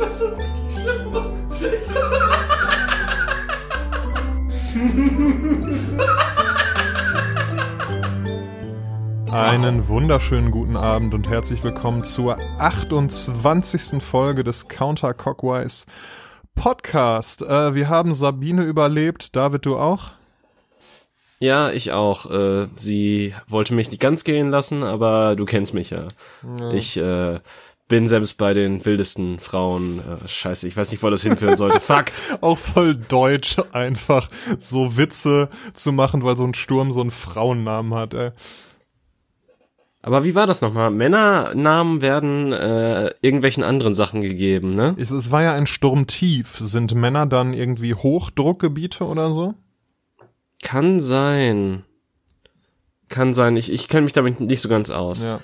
Das ist richtig schlimm. Einen wunderschönen guten Abend und herzlich willkommen zur 28. Folge des Counter Cockwise Podcast. Äh, wir haben Sabine überlebt. David, du auch? Ja, ich auch. Äh, sie wollte mich nicht ganz gehen lassen, aber du kennst mich ja. ja. Ich äh, bin selbst bei den wildesten Frauen. Äh, scheiße, ich weiß nicht, wo das hinführen sollte. Fuck. auch voll deutsch einfach so Witze zu machen, weil so ein Sturm so einen Frauennamen hat. Ey. Aber wie war das nochmal? Männernamen werden äh, irgendwelchen anderen Sachen gegeben, ne? Es, es war ja ein Sturm tief. Sind Männer dann irgendwie Hochdruckgebiete oder so? Kann sein. Kann sein. Ich, ich kenne mich damit nicht so ganz aus. Ja.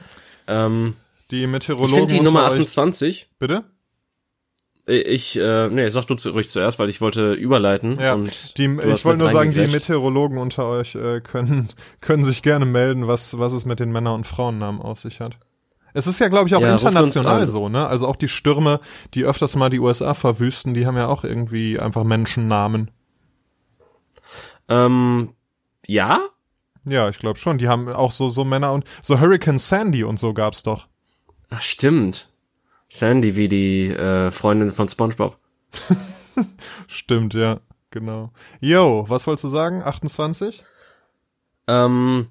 Ähm, die Meteorologen. Ich die Nummer 28. Bitte? Ich, äh, nee, sag du ruhig zuerst, weil ich wollte überleiten. Ja, und die, ich wollte nur sagen, die Meteorologen unter euch äh, können, können sich gerne melden, was, was es mit den Männer- und Frauennamen auf sich hat. Es ist ja, glaube ich, auch ja, international so, ne? Also auch die Stürme, die öfters mal die USA verwüsten, die haben ja auch irgendwie einfach Menschennamen. Ähm, ja? Ja, ich glaube schon. Die haben auch so, so Männer und so Hurricane Sandy und so gab's doch. Ach, stimmt. Sandy wie die äh, Freundin von SpongeBob. Stimmt, ja, genau. Yo, was wolltest du sagen? 28? Ähm,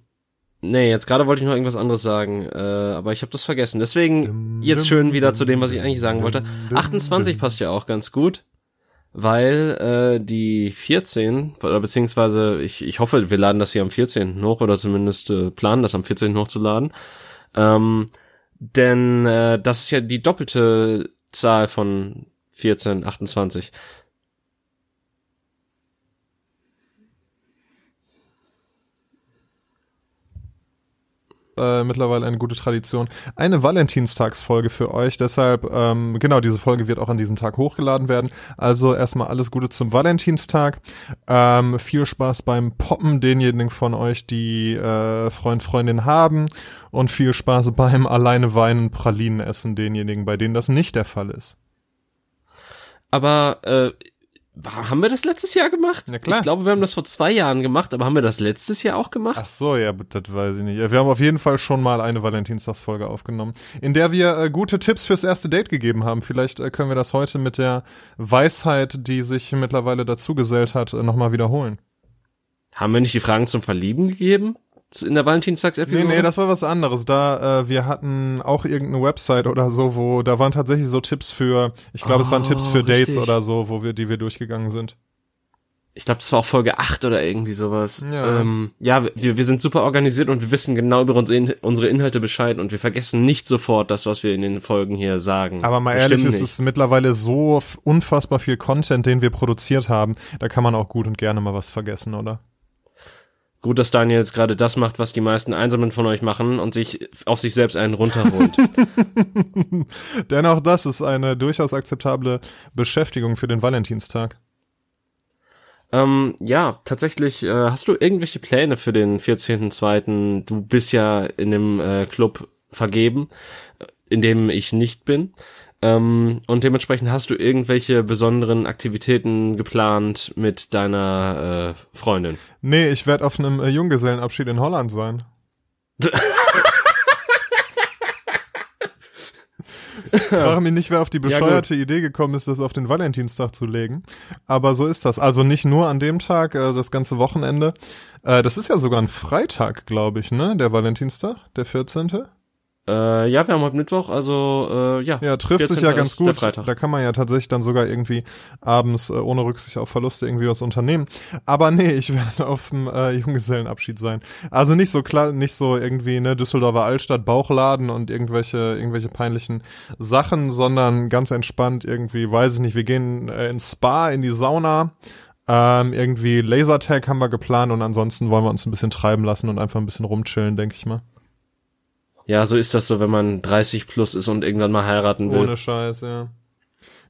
nee, jetzt gerade wollte ich noch irgendwas anderes sagen, äh, aber ich habe das vergessen. Deswegen jetzt schön wieder zu dem, was ich eigentlich sagen wollte. 28 passt ja auch ganz gut, weil äh, die 14, oder beziehungsweise ich, ich hoffe, wir laden das hier am 14. hoch oder zumindest äh, planen das am 14. hochzuladen. Ähm, denn äh, das ist ja die doppelte Zahl von 14, 28. Äh, mittlerweile eine gute Tradition. Eine Valentinstagsfolge für euch. Deshalb, ähm, genau, diese Folge wird auch an diesem Tag hochgeladen werden. Also erstmal alles Gute zum Valentinstag. Ähm, viel Spaß beim Poppen, denjenigen von euch, die äh, Freund, Freundin haben. Und viel Spaß beim alleine weinen, Pralinen essen, denjenigen, bei denen das nicht der Fall ist. Aber äh, haben wir das letztes Jahr gemacht? Ja, klar. Ich glaube, wir haben das vor zwei Jahren gemacht, aber haben wir das letztes Jahr auch gemacht? Ach so, ja, das weiß ich nicht. Wir haben auf jeden Fall schon mal eine Valentinstagsfolge aufgenommen, in der wir äh, gute Tipps fürs erste Date gegeben haben. Vielleicht äh, können wir das heute mit der Weisheit, die sich mittlerweile dazugesellt hat, äh, nochmal wiederholen. Haben wir nicht die Fragen zum Verlieben gegeben? In der Valentinstagsepisode? Nee, nee, das war was anderes. Da, äh, wir hatten auch irgendeine Website oder so, wo, da waren tatsächlich so Tipps für, ich glaube, oh, es waren Tipps für Dates richtig. oder so, wo wir, die wir durchgegangen sind. Ich glaube, das war auch Folge 8 oder irgendwie sowas. Ja, ähm, ja wir, wir sind super organisiert und wir wissen genau über unsere, unsere Inhalte Bescheid und wir vergessen nicht sofort das, was wir in den Folgen hier sagen. Aber mal Bestimmt ehrlich, es ist mittlerweile so unfassbar viel Content, den wir produziert haben. Da kann man auch gut und gerne mal was vergessen, oder? Gut, dass Daniel jetzt gerade das macht, was die meisten Einsamen von euch machen und sich auf sich selbst einen runterholt. Denn auch das ist eine durchaus akzeptable Beschäftigung für den Valentinstag. Ähm, ja, tatsächlich, äh, hast du irgendwelche Pläne für den 14.2.? Du bist ja in dem äh, Club vergeben, in dem ich nicht bin. Ähm, und dementsprechend hast du irgendwelche besonderen Aktivitäten geplant mit deiner äh, Freundin? Nee, ich werde auf einem äh, Junggesellenabschied in Holland sein. Ich frage mich nicht, wer auf die bescheuerte ja, Idee gekommen ist, das auf den Valentinstag zu legen. Aber so ist das. Also nicht nur an dem Tag, äh, das ganze Wochenende. Äh, das ist ja sogar ein Freitag, glaube ich, ne? Der Valentinstag, der 14. Äh, ja, wir haben heute Mittwoch, also äh, ja. Ja, trifft sich ja ganz gut. Da kann man ja tatsächlich dann sogar irgendwie abends äh, ohne Rücksicht auf Verluste irgendwie was unternehmen. Aber nee, ich werde auf dem äh, Junggesellenabschied sein. Also nicht so klar, nicht so irgendwie ne Düsseldorfer Altstadt Bauchladen und irgendwelche irgendwelche peinlichen Sachen, sondern ganz entspannt irgendwie, weiß ich nicht. Wir gehen äh, ins Spa, in die Sauna. Ähm, irgendwie Lasertag haben wir geplant und ansonsten wollen wir uns ein bisschen treiben lassen und einfach ein bisschen rumchillen, denke ich mal. Ja, so ist das so, wenn man 30 plus ist und irgendwann mal heiraten will. Ohne Scheiß, ja.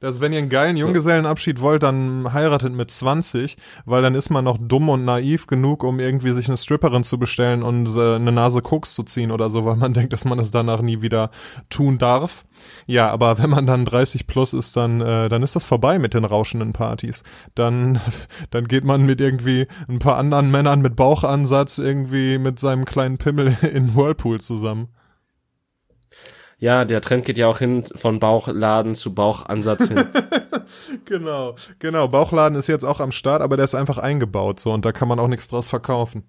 dass wenn ihr einen geilen Junggesellenabschied wollt, dann heiratet mit 20, weil dann ist man noch dumm und naiv genug, um irgendwie sich eine Stripperin zu bestellen und äh, eine Nase Koks zu ziehen oder so, weil man denkt, dass man das danach nie wieder tun darf. Ja, aber wenn man dann 30 plus ist, dann, äh, dann ist das vorbei mit den rauschenden Partys. Dann, dann geht man mit irgendwie ein paar anderen Männern mit Bauchansatz irgendwie mit seinem kleinen Pimmel in Whirlpool zusammen. Ja, der Trend geht ja auch hin von Bauchladen zu Bauchansatz hin. genau, genau. Bauchladen ist jetzt auch am Start, aber der ist einfach eingebaut so und da kann man auch nichts draus verkaufen.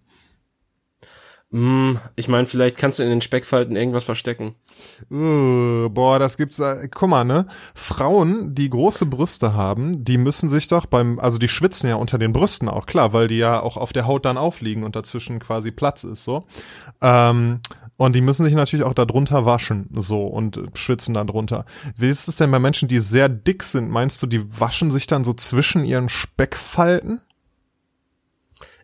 Mm, ich meine, vielleicht kannst du in den Speckfalten irgendwas verstecken. Uh, boah, das gibt's. Äh, guck mal, ne? Frauen, die große Brüste haben, die müssen sich doch beim, also die schwitzen ja unter den Brüsten auch, klar, weil die ja auch auf der Haut dann aufliegen und dazwischen quasi Platz ist, so. Ähm, und die müssen sich natürlich auch darunter waschen, so, und schwitzen dann drunter. Wie ist es denn bei Menschen, die sehr dick sind? Meinst du, die waschen sich dann so zwischen ihren Speckfalten?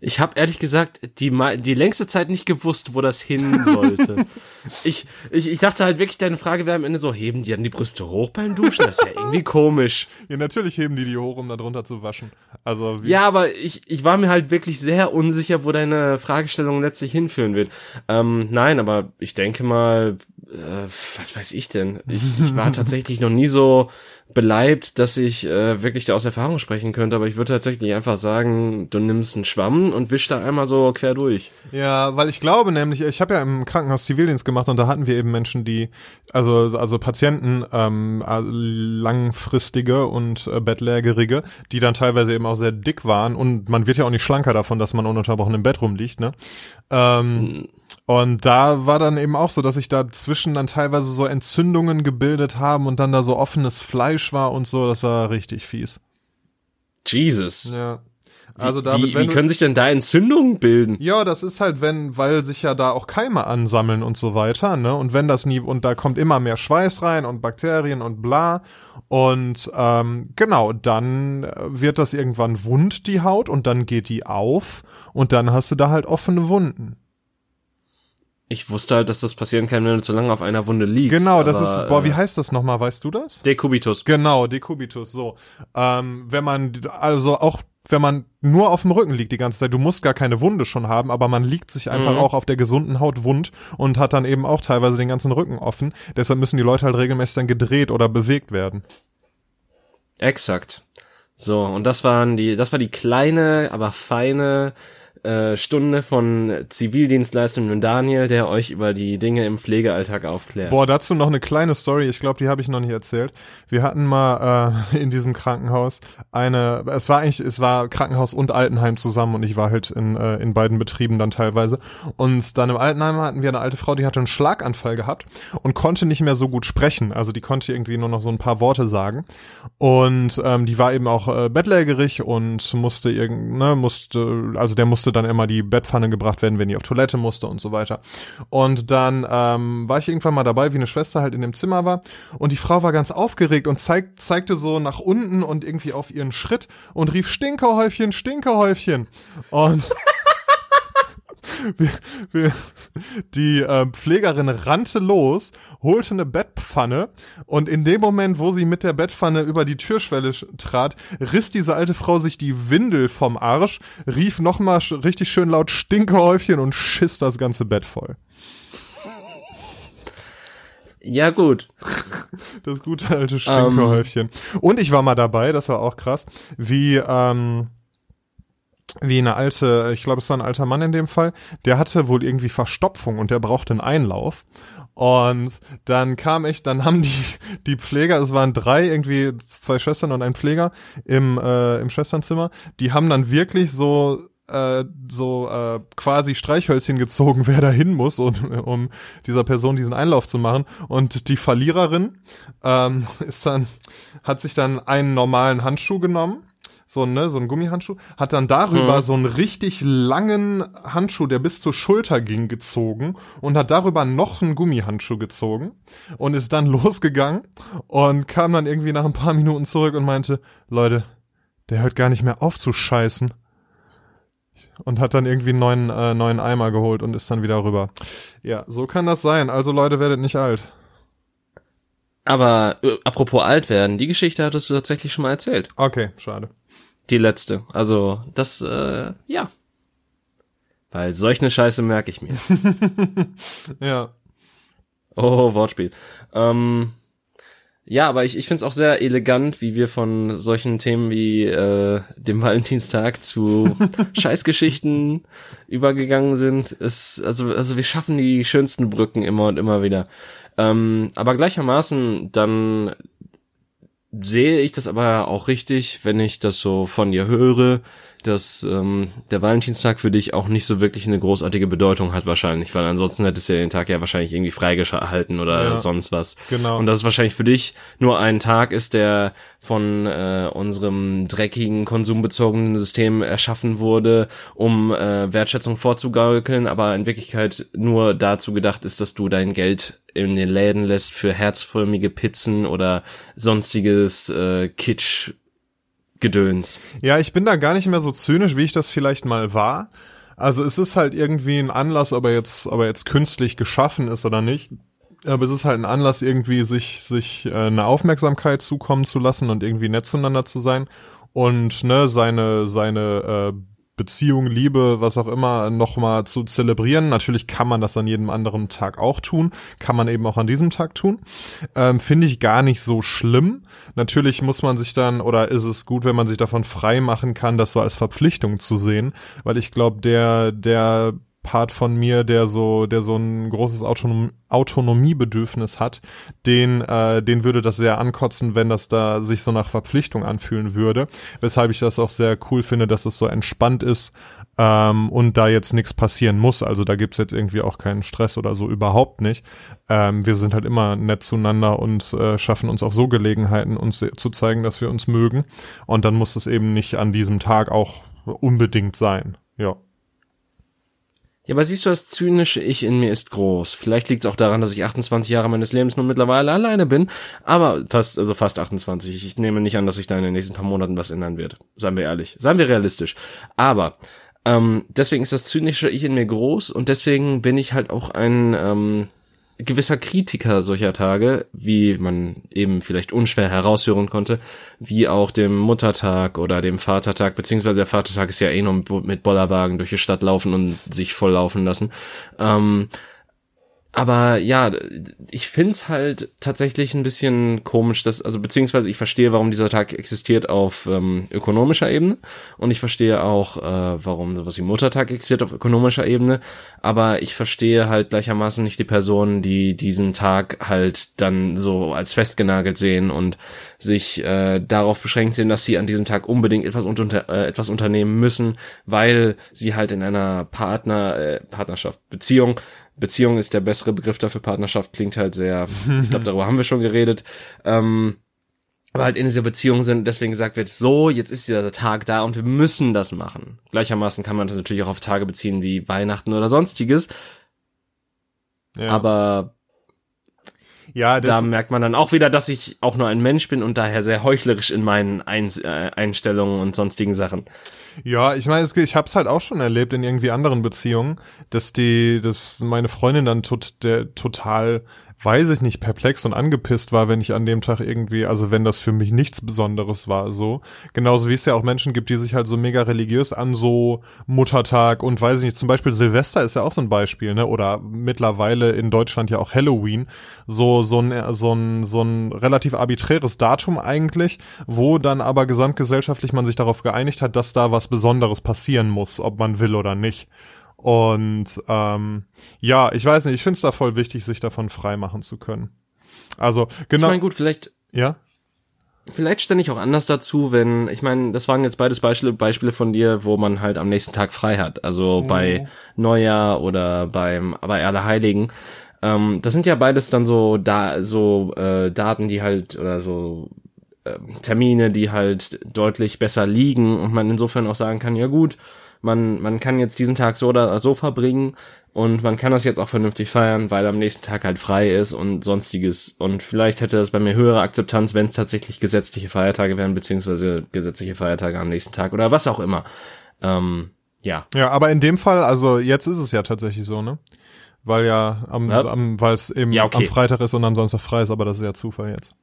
Ich habe ehrlich gesagt die, die längste Zeit nicht gewusst, wo das hin sollte. ich, ich, ich dachte halt wirklich, deine Frage wäre am Ende so, heben die dann die Brüste hoch beim Duschen? Das ist ja irgendwie komisch. Ja, natürlich heben die die hoch, um da drunter zu waschen. Also wie Ja, aber ich, ich war mir halt wirklich sehr unsicher, wo deine Fragestellung letztlich hinführen wird. Ähm, nein, aber ich denke mal, äh, was weiß ich denn? Ich, ich war tatsächlich noch nie so beleibt, dass ich äh, wirklich da aus Erfahrung sprechen könnte, aber ich würde tatsächlich einfach sagen, du nimmst einen Schwamm und wischst da einmal so quer durch. Ja, weil ich glaube nämlich, ich habe ja im Krankenhaus Zivildienst gemacht und da hatten wir eben Menschen, die, also also Patienten, ähm, äh, langfristige und äh, bettlägerige, die dann teilweise eben auch sehr dick waren und man wird ja auch nicht schlanker davon, dass man ununterbrochen im Bett rumliegt, ne? Ähm, mhm und da war dann eben auch so, dass sich dazwischen dann teilweise so Entzündungen gebildet haben und dann da so offenes Fleisch war und so. Das war richtig fies. Jesus. Ja. Also David, wie, wie können sich denn da Entzündungen bilden? Ja, das ist halt, wenn, weil sich ja da auch Keime ansammeln und so weiter, ne? Und wenn das nie, und da kommt immer mehr Schweiß rein und Bakterien und bla. Und ähm, genau, dann wird das irgendwann wund, die Haut, und dann geht die auf und dann hast du da halt offene Wunden. Ich wusste halt, dass das passieren kann, wenn du zu lange auf einer Wunde liegst. Genau, das ist, boah, wie äh, heißt das nochmal, weißt du das? Dekubitus. Genau, Dekubitus, so. Ähm, wenn man, also auch wenn man nur auf dem Rücken liegt die ganze Zeit, du musst gar keine Wunde schon haben, aber man liegt sich einfach mhm. auch auf der gesunden Haut wund und hat dann eben auch teilweise den ganzen Rücken offen. Deshalb müssen die Leute halt regelmäßig dann gedreht oder bewegt werden. Exakt. So, und das waren die, das war die kleine, aber feine äh, Stunde von Zivildienstleistung Daniel, der euch über die Dinge im Pflegealltag aufklärt. Boah, dazu noch eine kleine Story. Ich glaube, die habe ich noch nicht erzählt. Wir hatten mal äh, in diesem Krankenhaus eine, es war eigentlich, es war Krankenhaus und Altenheim zusammen und ich war halt in, äh, in beiden Betrieben dann teilweise. Und dann im Altenheim hatten wir eine alte Frau, die hatte einen Schlaganfall gehabt und konnte nicht mehr so gut sprechen. Also die konnte irgendwie nur noch so ein paar Worte sagen. Und ähm, die war eben auch äh, bettlägerig und musste irgend, ne, musste, also der musste dann immer die Bettpfanne gebracht werden, wenn die auf Toilette musste und so weiter. Und dann ähm, war ich irgendwann mal dabei, wie eine Schwester halt in dem Zimmer war und die Frau war ganz aufgeregt und zeig, zeigte so nach unten und irgendwie auf ihren Schritt und rief Stinkerhäufchen, Stinkerhäufchen. Und wir, wir, die äh, Pflegerin rannte los, holte eine Bettpfanne und in dem Moment, wo sie mit der Bettpfanne über die Türschwelle trat, riss diese alte Frau sich die Windel vom Arsch, rief nochmal richtig schön laut Stinkehäufchen und schiss das ganze Bett voll. Ja, gut. Das gute alte Stinkehäufchen. Um. Und ich war mal dabei, das war auch krass, wie, ähm, wie eine alte, ich glaube, es war ein alter Mann in dem Fall, der hatte wohl irgendwie Verstopfung und der brauchte einen Einlauf. Und dann kam ich, dann haben die, die Pfleger, es waren drei, irgendwie zwei Schwestern und ein Pfleger im, äh, im Schwesternzimmer, die haben dann wirklich so äh, so äh, quasi Streichhölzchen gezogen, wer da hin muss, um, um dieser Person diesen Einlauf zu machen. Und die Verliererin ähm, ist dann, hat sich dann einen normalen Handschuh genommen so, ne, so ein Gummihandschuh, hat dann darüber hm. so einen richtig langen Handschuh, der bis zur Schulter ging, gezogen und hat darüber noch einen Gummihandschuh gezogen und ist dann losgegangen und kam dann irgendwie nach ein paar Minuten zurück und meinte, Leute, der hört gar nicht mehr auf zu scheißen. Und hat dann irgendwie einen neuen, äh, neuen Eimer geholt und ist dann wieder rüber. Ja, so kann das sein. Also Leute, werdet nicht alt. Aber äh, apropos alt werden, die Geschichte hattest du tatsächlich schon mal erzählt. Okay, schade. Die letzte. Also, das, äh, ja. Weil solch eine Scheiße merke ich mir. ja. Oh, Wortspiel. Ähm, ja, aber ich, ich finde es auch sehr elegant, wie wir von solchen Themen wie äh, dem Valentinstag zu Scheißgeschichten übergegangen sind. Es, also, also wir schaffen die schönsten Brücken immer und immer wieder. Ähm, aber gleichermaßen dann sehe ich das aber auch richtig, wenn ich das so von dir höre, dass ähm, der Valentinstag für dich auch nicht so wirklich eine großartige Bedeutung hat wahrscheinlich, weil ansonsten hättest du ja den Tag ja wahrscheinlich irgendwie freigehalten oder ja, sonst was. Genau. Und dass es wahrscheinlich für dich nur ein Tag ist, der von äh, unserem dreckigen, konsumbezogenen System erschaffen wurde, um äh, Wertschätzung vorzugaukeln, aber in Wirklichkeit nur dazu gedacht ist, dass du dein Geld in den Läden lässt für herzförmige Pizzen oder sonstiges äh, Kitsch Gedöns. Ja, ich bin da gar nicht mehr so zynisch, wie ich das vielleicht mal war. Also es ist halt irgendwie ein Anlass, ob er jetzt, ob er jetzt künstlich geschaffen ist oder nicht. Aber es ist halt ein Anlass, irgendwie sich, sich äh, eine Aufmerksamkeit zukommen zu lassen und irgendwie nett zueinander zu sein und ne, seine, seine äh, Beziehung, Liebe, was auch immer, nochmal zu zelebrieren. Natürlich kann man das an jedem anderen Tag auch tun, kann man eben auch an diesem Tag tun. Ähm, Finde ich gar nicht so schlimm. Natürlich muss man sich dann, oder ist es gut, wenn man sich davon frei machen kann, das so als Verpflichtung zu sehen, weil ich glaube, der, der Part von mir, der so, der so ein großes Autonom Autonomiebedürfnis hat, den, äh, den würde das sehr ankotzen, wenn das da sich so nach Verpflichtung anfühlen würde. Weshalb ich das auch sehr cool finde, dass es so entspannt ist ähm, und da jetzt nichts passieren muss. Also da gibt's jetzt irgendwie auch keinen Stress oder so überhaupt nicht. Ähm, wir sind halt immer nett zueinander und äh, schaffen uns auch so Gelegenheiten, uns zu zeigen, dass wir uns mögen. Und dann muss es eben nicht an diesem Tag auch unbedingt sein. Ja. Ja, aber siehst du, das zynische Ich in mir ist groß. Vielleicht liegt es auch daran, dass ich 28 Jahre meines Lebens nun mittlerweile alleine bin, aber fast, also fast 28. Ich nehme nicht an, dass sich da in den nächsten paar Monaten was ändern wird. Seien wir ehrlich. Seien wir realistisch. Aber ähm, deswegen ist das zynische Ich in mir groß und deswegen bin ich halt auch ein ähm, gewisser Kritiker solcher Tage, wie man eben vielleicht unschwer heraushören konnte, wie auch dem Muttertag oder dem Vatertag, beziehungsweise der Vatertag ist ja eh nur mit Bollerwagen durch die Stadt laufen und sich volllaufen lassen. Ähm, aber ja, ich find's halt tatsächlich ein bisschen komisch, dass, also beziehungsweise ich verstehe, warum dieser Tag existiert auf ähm, ökonomischer Ebene. Und ich verstehe auch, äh, warum sowas wie Muttertag existiert auf ökonomischer Ebene, aber ich verstehe halt gleichermaßen nicht die Personen, die diesen Tag halt dann so als festgenagelt sehen und sich äh, darauf beschränkt sehen, dass sie an diesem Tag unbedingt etwas, unter, äh, etwas unternehmen müssen, weil sie halt in einer Partner, äh, Partnerschaft, Beziehung Beziehung ist der bessere Begriff dafür. Partnerschaft klingt halt sehr, ich glaube, darüber haben wir schon geredet. Ähm, aber halt in dieser Beziehung sind, deswegen gesagt wird, so, jetzt ist dieser Tag da und wir müssen das machen. Gleichermaßen kann man das natürlich auch auf Tage beziehen wie Weihnachten oder sonstiges. Ja. Aber ja, da merkt man dann auch wieder, dass ich auch nur ein Mensch bin und daher sehr heuchlerisch in meinen Ein äh, Einstellungen und sonstigen Sachen. Ja, ich meine, ich habe es halt auch schon erlebt in irgendwie anderen Beziehungen, dass die, dass meine Freundin dann tot, der total weiß ich nicht, perplex und angepisst war, wenn ich an dem Tag irgendwie, also wenn das für mich nichts Besonderes war, so. Genauso wie es ja auch Menschen gibt, die sich halt so mega religiös an so Muttertag und weiß ich nicht, zum Beispiel Silvester ist ja auch so ein Beispiel, ne, oder mittlerweile in Deutschland ja auch Halloween, so, so ein, so ein, so ein relativ arbiträres Datum eigentlich, wo dann aber gesamtgesellschaftlich man sich darauf geeinigt hat, dass da was Besonderes passieren muss, ob man will oder nicht. Und ähm, ja, ich weiß nicht, ich finde es da voll wichtig, sich davon frei machen zu können. Also, genau. Ich meine, gut, vielleicht. Ja. Vielleicht stände ich auch anders dazu, wenn, ich meine, das waren jetzt beides Beispiele, Beispiele von dir, wo man halt am nächsten Tag frei hat. Also mhm. bei Neujahr oder beim, bei Allerheiligen. Ähm, das sind ja beides dann so da, so äh, Daten, die halt, oder so äh, Termine, die halt deutlich besser liegen und man insofern auch sagen kann, ja gut, man, man kann jetzt diesen Tag so oder so verbringen und man kann das jetzt auch vernünftig feiern, weil am nächsten Tag halt frei ist und sonstiges. Und vielleicht hätte das bei mir höhere Akzeptanz, wenn es tatsächlich gesetzliche Feiertage wären, beziehungsweise gesetzliche Feiertage am nächsten Tag oder was auch immer. Ähm, ja. Ja, aber in dem Fall, also jetzt ist es ja tatsächlich so, ne? weil ja am, ja. am weil es eben ja, okay. am Freitag ist und am Samstag frei ist, aber das ist ja Zufall jetzt.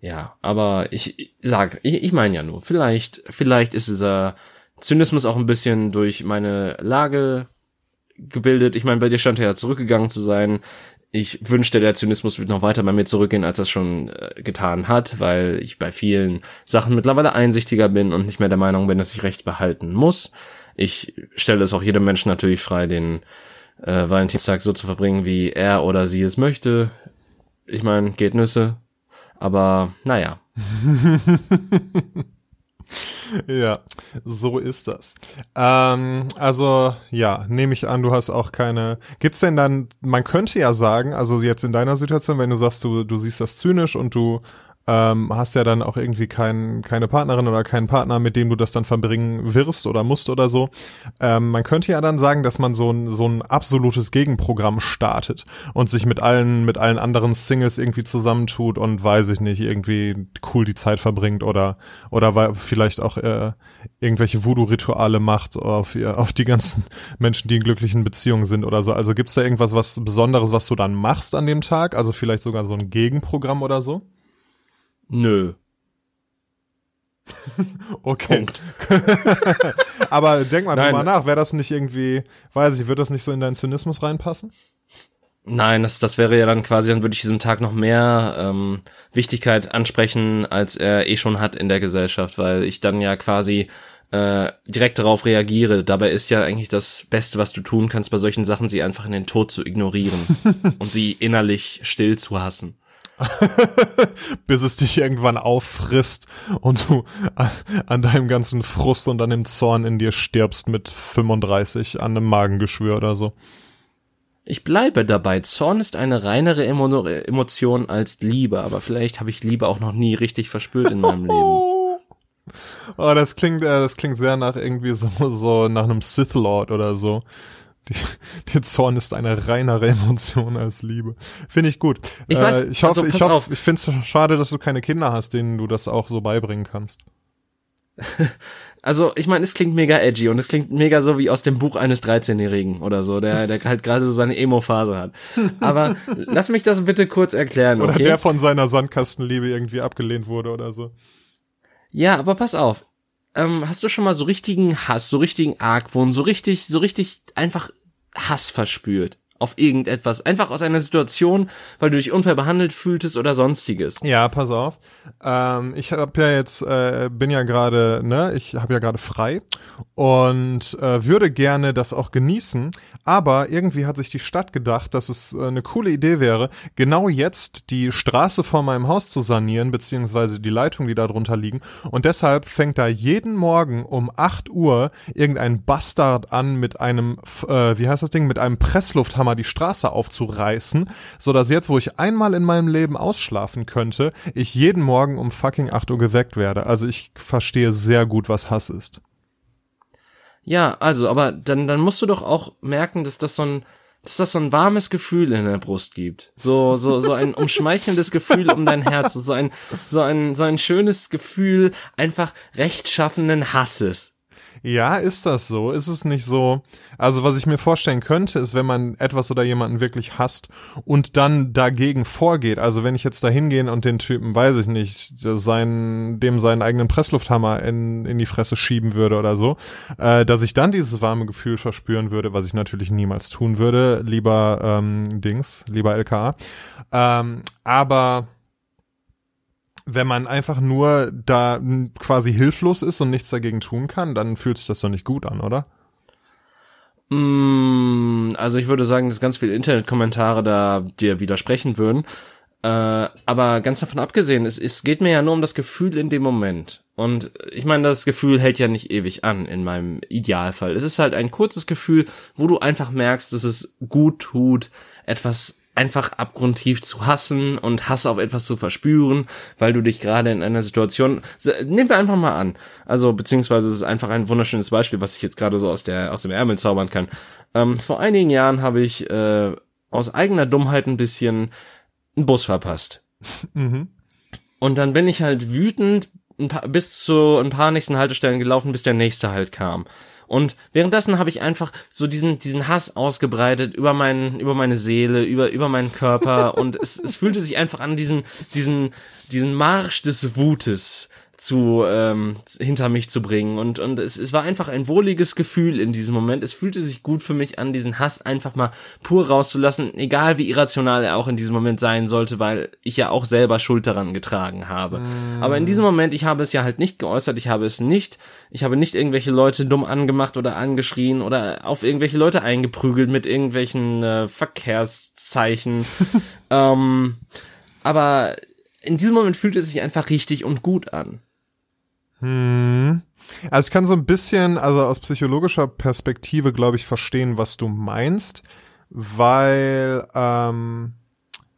Ja, aber ich sag, ich, ich meine ja nur, vielleicht, vielleicht ist dieser Zynismus auch ein bisschen durch meine Lage gebildet. Ich meine, bei dir stand ja zurückgegangen zu sein. Ich wünschte, der Zynismus wird noch weiter bei mir zurückgehen, als das schon äh, getan hat, weil ich bei vielen Sachen mittlerweile einsichtiger bin und nicht mehr der Meinung bin, dass ich Recht behalten muss. Ich stelle es auch jedem Menschen natürlich frei, den äh, Valentinstag so zu verbringen, wie er oder sie es möchte. Ich meine, geht Nüsse. Aber naja. ja, so ist das. Ähm, also ja, nehme ich an, du hast auch keine. Gibt's denn dann? Man könnte ja sagen, also jetzt in deiner Situation, wenn du sagst, du du siehst das zynisch und du ähm, hast ja dann auch irgendwie kein, keine Partnerin oder keinen Partner, mit dem du das dann verbringen wirst oder musst oder so. Ähm, man könnte ja dann sagen, dass man so ein, so ein absolutes Gegenprogramm startet und sich mit allen, mit allen anderen Singles irgendwie zusammentut und weiß ich nicht, irgendwie cool die Zeit verbringt oder, oder vielleicht auch äh, irgendwelche Voodoo-Rituale macht auf, auf die ganzen Menschen, die in glücklichen Beziehungen sind oder so. Also gibt's da irgendwas was Besonderes, was du dann machst an dem Tag? Also vielleicht sogar so ein Gegenprogramm oder so? Nö. okay. Aber denk mal drüber nach, wäre das nicht irgendwie, weiß ich, würde das nicht so in deinen Zynismus reinpassen? Nein, das, das wäre ja dann quasi, dann würde ich diesem Tag noch mehr ähm, Wichtigkeit ansprechen, als er eh schon hat in der Gesellschaft, weil ich dann ja quasi äh, direkt darauf reagiere. Dabei ist ja eigentlich das Beste, was du tun kannst bei solchen Sachen, sie einfach in den Tod zu ignorieren und sie innerlich still zu hassen. bis es dich irgendwann auffrisst und du an deinem ganzen Frust und an dem Zorn in dir stirbst mit 35 an einem Magengeschwür oder so. Ich bleibe dabei. Zorn ist eine reinere Emo Emotion als Liebe, aber vielleicht habe ich Liebe auch noch nie richtig verspürt in meinem Leben. Oh, das klingt, äh, das klingt sehr nach irgendwie so, so nach einem Sith Lord oder so. Die, der Zorn ist eine reinere Emotion als Liebe. Finde ich gut. Ich weiß, äh, ich hoffe, also, ich hoffe, ich finde es schade, dass du keine Kinder hast, denen du das auch so beibringen kannst. Also, ich meine, es klingt mega edgy und es klingt mega so wie aus dem Buch eines 13-Jährigen oder so, der, der halt gerade so seine Emo-Phase hat. Aber lass mich das bitte kurz erklären. Oder okay? der von seiner Sandkastenliebe irgendwie abgelehnt wurde oder so. Ja, aber pass auf. Ähm, hast du schon mal so richtigen Hass, so richtigen Argwohn, so richtig, so richtig einfach Hass verspürt auf irgendetwas. Einfach aus einer Situation, weil du dich unfair behandelt fühltest oder sonstiges. Ja, pass auf. Ähm, ich habe ja jetzt, äh, bin ja gerade, ne, ich habe ja gerade frei und äh, würde gerne das auch genießen, aber irgendwie hat sich die Stadt gedacht, dass es äh, eine coole Idee wäre, genau jetzt die Straße vor meinem Haus zu sanieren, beziehungsweise die Leitungen, die da drunter liegen. Und deshalb fängt da jeden Morgen um 8 Uhr irgendein Bastard an mit einem, äh, wie heißt das Ding, mit einem Presslufthammer mal die Straße aufzureißen, so dass jetzt, wo ich einmal in meinem Leben ausschlafen könnte, ich jeden Morgen um fucking 8 Uhr geweckt werde. Also ich verstehe sehr gut, was Hass ist. Ja, also, aber dann, dann musst du doch auch merken, dass das so ein, dass das so ein warmes Gefühl in der Brust gibt. So, so, so ein umschmeichelndes Gefühl um dein Herz. So ein, so ein, so ein schönes Gefühl einfach rechtschaffenen Hasses. Ja, ist das so? Ist es nicht so? Also, was ich mir vorstellen könnte, ist, wenn man etwas oder jemanden wirklich hasst und dann dagegen vorgeht. Also, wenn ich jetzt da hingehe und den Typen, weiß ich nicht, seinen, dem seinen eigenen Presslufthammer in, in die Fresse schieben würde oder so, äh, dass ich dann dieses warme Gefühl verspüren würde, was ich natürlich niemals tun würde, lieber ähm, Dings, lieber LKA. Ähm, aber wenn man einfach nur da quasi hilflos ist und nichts dagegen tun kann, dann fühlt sich das doch nicht gut an, oder? Mm, also ich würde sagen, dass ganz viele Internetkommentare da dir widersprechen würden. Äh, aber ganz davon abgesehen, es, es geht mir ja nur um das Gefühl in dem Moment. Und ich meine, das Gefühl hält ja nicht ewig an in meinem Idealfall. Es ist halt ein kurzes Gefühl, wo du einfach merkst, dass es gut tut, etwas einfach abgrundtief zu hassen und Hass auf etwas zu verspüren, weil du dich gerade in einer Situation, nehmen wir einfach mal an, also beziehungsweise es ist einfach ein wunderschönes Beispiel, was ich jetzt gerade so aus der aus dem Ärmel zaubern kann. Ähm, vor einigen Jahren habe ich äh, aus eigener Dummheit ein bisschen einen Bus verpasst. Mhm. Und dann bin ich halt wütend ein paar, bis zu ein paar nächsten Haltestellen gelaufen, bis der nächste halt kam. Und währenddessen habe ich einfach so diesen, diesen Hass ausgebreitet über meinen, über meine Seele, über, über meinen Körper. Und es, es fühlte sich einfach an diesen, diesen, diesen Marsch des Wutes zu ähm, hinter mich zu bringen und und es, es war einfach ein wohliges Gefühl in diesem Moment. Es fühlte sich gut für mich an, diesen Hass einfach mal pur rauszulassen, egal wie irrational er auch in diesem Moment sein sollte, weil ich ja auch selber Schuld daran getragen habe. Mm. Aber in diesem Moment, ich habe es ja halt nicht geäußert, ich habe es nicht, ich habe nicht irgendwelche Leute dumm angemacht oder angeschrien oder auf irgendwelche Leute eingeprügelt mit irgendwelchen äh, Verkehrszeichen. ähm, aber in diesem Moment fühlt es sich einfach richtig und gut an. Hm. Also ich kann so ein bisschen, also aus psychologischer Perspektive, glaube ich, verstehen, was du meinst, weil ähm,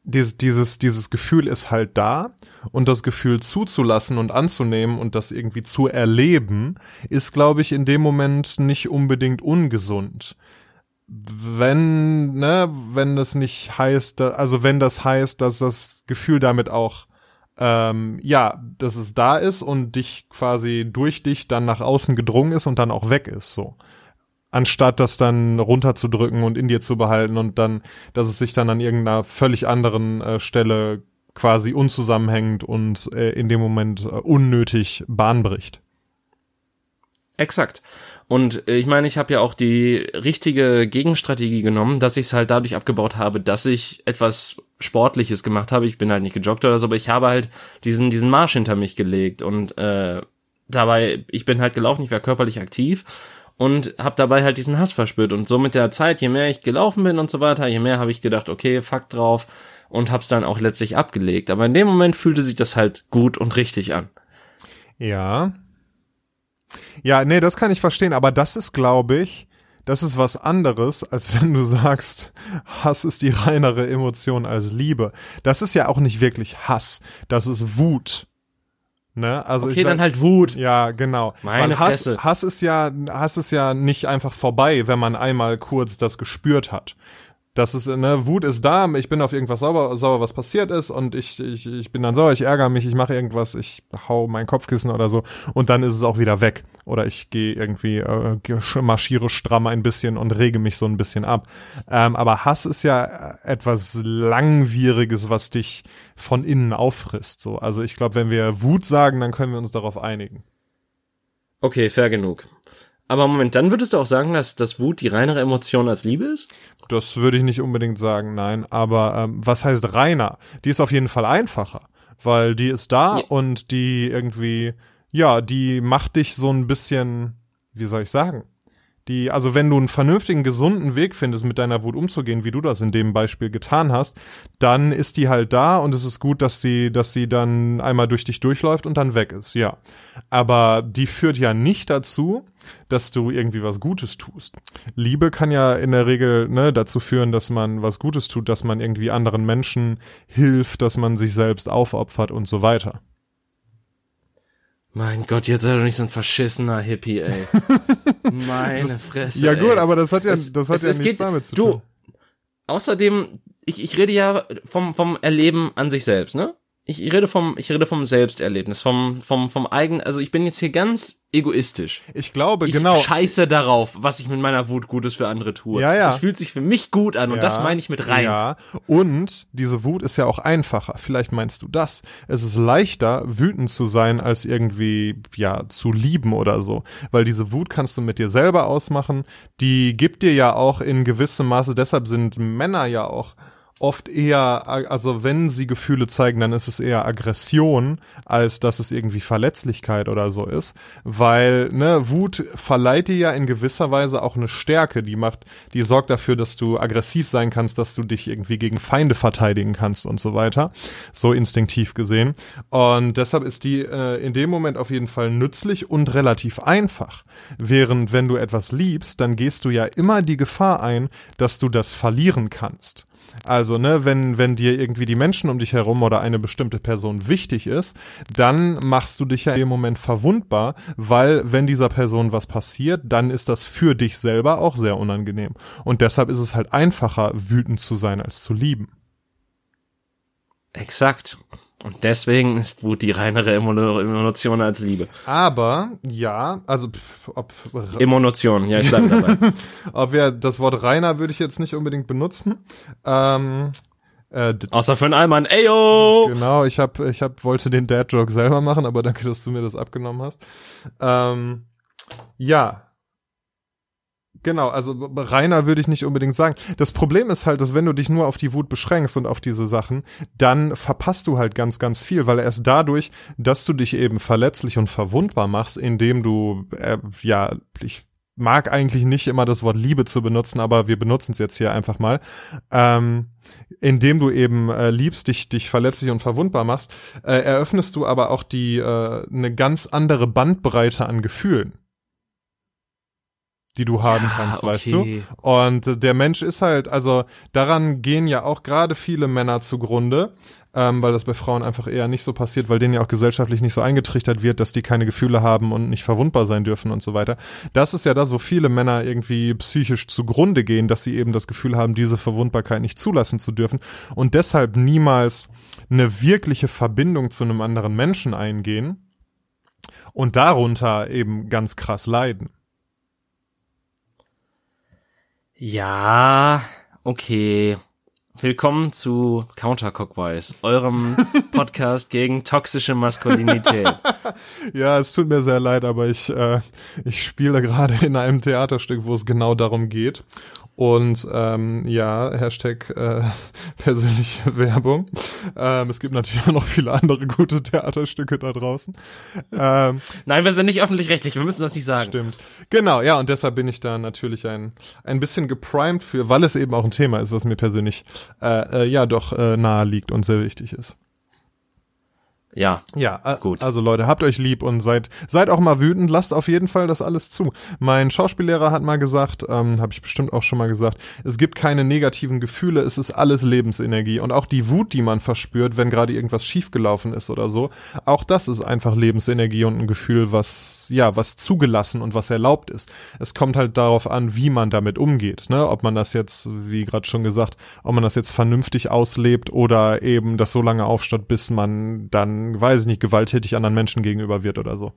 dieses, dieses, dieses Gefühl ist halt da und das Gefühl zuzulassen und anzunehmen und das irgendwie zu erleben, ist, glaube ich, in dem Moment nicht unbedingt ungesund. Wenn, ne, wenn das nicht heißt, also wenn das heißt, dass das Gefühl damit auch ähm, ja, dass es da ist und dich quasi durch dich dann nach außen gedrungen ist und dann auch weg ist, so. Anstatt das dann runterzudrücken und in dir zu behalten und dann, dass es sich dann an irgendeiner völlig anderen äh, Stelle quasi unzusammenhängend und äh, in dem Moment äh, unnötig Bahn bricht. Exakt. Und äh, ich meine, ich habe ja auch die richtige Gegenstrategie genommen, dass ich es halt dadurch abgebaut habe, dass ich etwas Sportliches gemacht habe. Ich bin halt nicht gejoggt oder so, aber ich habe halt diesen, diesen Marsch hinter mich gelegt und äh, dabei, ich bin halt gelaufen, ich war körperlich aktiv und habe dabei halt diesen Hass verspürt. Und so mit der Zeit, je mehr ich gelaufen bin und so weiter, je mehr habe ich gedacht, okay, fuck drauf und hab's dann auch letztlich abgelegt. Aber in dem Moment fühlte sich das halt gut und richtig an. Ja, ja, nee, das kann ich verstehen, aber das ist, glaube ich, das ist was anderes, als wenn du sagst, Hass ist die reinere Emotion als Liebe. Das ist ja auch nicht wirklich Hass, das ist Wut. Ne? Also okay, ich, dann halt Wut. Ja, genau. Meine Weil Hass, Fresse. Hass ist ja, Hass ist ja nicht einfach vorbei, wenn man einmal kurz das gespürt hat. Das ist, ne, Wut ist da, ich bin auf irgendwas sauer, sauer, was passiert ist und ich, ich, ich bin dann sauer, ich ärgere mich, ich mache irgendwas, ich hau mein Kopfkissen oder so und dann ist es auch wieder weg. Oder ich gehe irgendwie, äh, marschiere stramm ein bisschen und rege mich so ein bisschen ab. Ähm, aber Hass ist ja äh, etwas Langwieriges, was dich von innen auffrisst. So. Also ich glaube, wenn wir Wut sagen, dann können wir uns darauf einigen. Okay, fair genug. Aber Moment, dann würdest du auch sagen, dass das Wut die reinere Emotion als Liebe ist? Das würde ich nicht unbedingt sagen, nein. Aber ähm, was heißt reiner? Die ist auf jeden Fall einfacher, weil die ist da ja. und die irgendwie, ja, die macht dich so ein bisschen, wie soll ich sagen? Die, also wenn du einen vernünftigen, gesunden Weg findest, mit deiner Wut umzugehen, wie du das in dem Beispiel getan hast, dann ist die halt da und es ist gut, dass sie, dass sie dann einmal durch dich durchläuft und dann weg ist, ja. Aber die führt ja nicht dazu, dass du irgendwie was Gutes tust. Liebe kann ja in der Regel ne, dazu führen, dass man was Gutes tut, dass man irgendwie anderen Menschen hilft, dass man sich selbst aufopfert und so weiter. Mein Gott, jetzt sei doch nicht so ein verschissener Hippie, ey. Meine das, Fresse. Ja gut, ey. aber das hat ja, es, das hat es, ja es nichts geht, damit zu tun. Du, außerdem, ich, ich rede ja vom, vom Erleben an sich selbst, ne? Ich rede vom, ich rede vom Selbsterlebnis, vom, vom, vom eigenen, also ich bin jetzt hier ganz egoistisch. Ich glaube, ich genau. Ich scheiße darauf, was ich mit meiner Wut Gutes für andere tue. Ja, ja. Das fühlt sich für mich gut an ja, und das meine ich mit rein. Ja. Und diese Wut ist ja auch einfacher. Vielleicht meinst du das. Es ist leichter, wütend zu sein, als irgendwie, ja, zu lieben oder so. Weil diese Wut kannst du mit dir selber ausmachen. Die gibt dir ja auch in gewissem Maße, deshalb sind Männer ja auch oft eher, also wenn sie Gefühle zeigen, dann ist es eher Aggression, als dass es irgendwie Verletzlichkeit oder so ist, weil ne, Wut verleiht dir ja in gewisser Weise auch eine Stärke, die macht, die sorgt dafür, dass du aggressiv sein kannst, dass du dich irgendwie gegen Feinde verteidigen kannst und so weiter, so instinktiv gesehen. Und deshalb ist die äh, in dem Moment auf jeden Fall nützlich und relativ einfach. Während wenn du etwas liebst, dann gehst du ja immer die Gefahr ein, dass du das verlieren kannst. Also, ne, wenn, wenn dir irgendwie die Menschen um dich herum oder eine bestimmte Person wichtig ist, dann machst du dich ja im Moment verwundbar, weil wenn dieser Person was passiert, dann ist das für dich selber auch sehr unangenehm. Und deshalb ist es halt einfacher, wütend zu sein, als zu lieben. Exakt. Und deswegen ist Wut die reinere Emotion als Liebe. Aber, ja, also, ob. Emotion, ja, ich bleibe dabei. ob wir, das Wort reiner würde ich jetzt nicht unbedingt benutzen. Ähm, äh, Außer für einen Allmann, eyo! Genau, ich hab, ich hab, wollte den Dad-Joke selber machen, aber danke, dass du mir das abgenommen hast. Ähm, ja, Genau, also reiner würde ich nicht unbedingt sagen. Das Problem ist halt, dass wenn du dich nur auf die Wut beschränkst und auf diese Sachen, dann verpasst du halt ganz, ganz viel, weil erst dadurch, dass du dich eben verletzlich und verwundbar machst, indem du, äh, ja, ich mag eigentlich nicht immer das Wort Liebe zu benutzen, aber wir benutzen es jetzt hier einfach mal, ähm, indem du eben äh, liebst, dich, dich verletzlich und verwundbar machst, äh, eröffnest du aber auch die, äh, eine ganz andere Bandbreite an Gefühlen die du haben kannst, okay. weißt du? Und äh, der Mensch ist halt, also daran gehen ja auch gerade viele Männer zugrunde, ähm, weil das bei Frauen einfach eher nicht so passiert, weil denen ja auch gesellschaftlich nicht so eingetrichtert wird, dass die keine Gefühle haben und nicht verwundbar sein dürfen und so weiter. Das ist ja das, wo viele Männer irgendwie psychisch zugrunde gehen, dass sie eben das Gefühl haben, diese Verwundbarkeit nicht zulassen zu dürfen und deshalb niemals eine wirkliche Verbindung zu einem anderen Menschen eingehen und darunter eben ganz krass leiden. Ja, okay. Willkommen zu Counter Cockwise, eurem Podcast gegen toxische Maskulinität. ja, es tut mir sehr leid, aber ich, äh, ich spiele gerade in einem Theaterstück, wo es genau darum geht. Und ähm, ja, Hashtag äh, persönliche Werbung. Ähm, es gibt natürlich auch noch viele andere gute Theaterstücke da draußen. Ähm, Nein, wir sind nicht öffentlich-rechtlich, wir müssen das nicht sagen. Stimmt. Genau, ja, und deshalb bin ich da natürlich ein, ein bisschen geprimed für, weil es eben auch ein Thema ist, was mir persönlich äh, äh, ja doch äh, nahe liegt und sehr wichtig ist. Ja. Ja, gut. Also Leute, habt euch lieb und seid seid auch mal wütend, lasst auf jeden Fall das alles zu. Mein Schauspiellehrer hat mal gesagt, ähm, habe ich bestimmt auch schon mal gesagt, es gibt keine negativen Gefühle, es ist alles Lebensenergie und auch die Wut, die man verspürt, wenn gerade irgendwas schiefgelaufen ist oder so, auch das ist einfach Lebensenergie und ein Gefühl, was ja, was zugelassen und was erlaubt ist. Es kommt halt darauf an, wie man damit umgeht, ne? Ob man das jetzt, wie gerade schon gesagt, ob man das jetzt vernünftig auslebt oder eben das so lange aufstatt, bis man dann weiß ich nicht, gewalttätig anderen Menschen gegenüber wird oder so.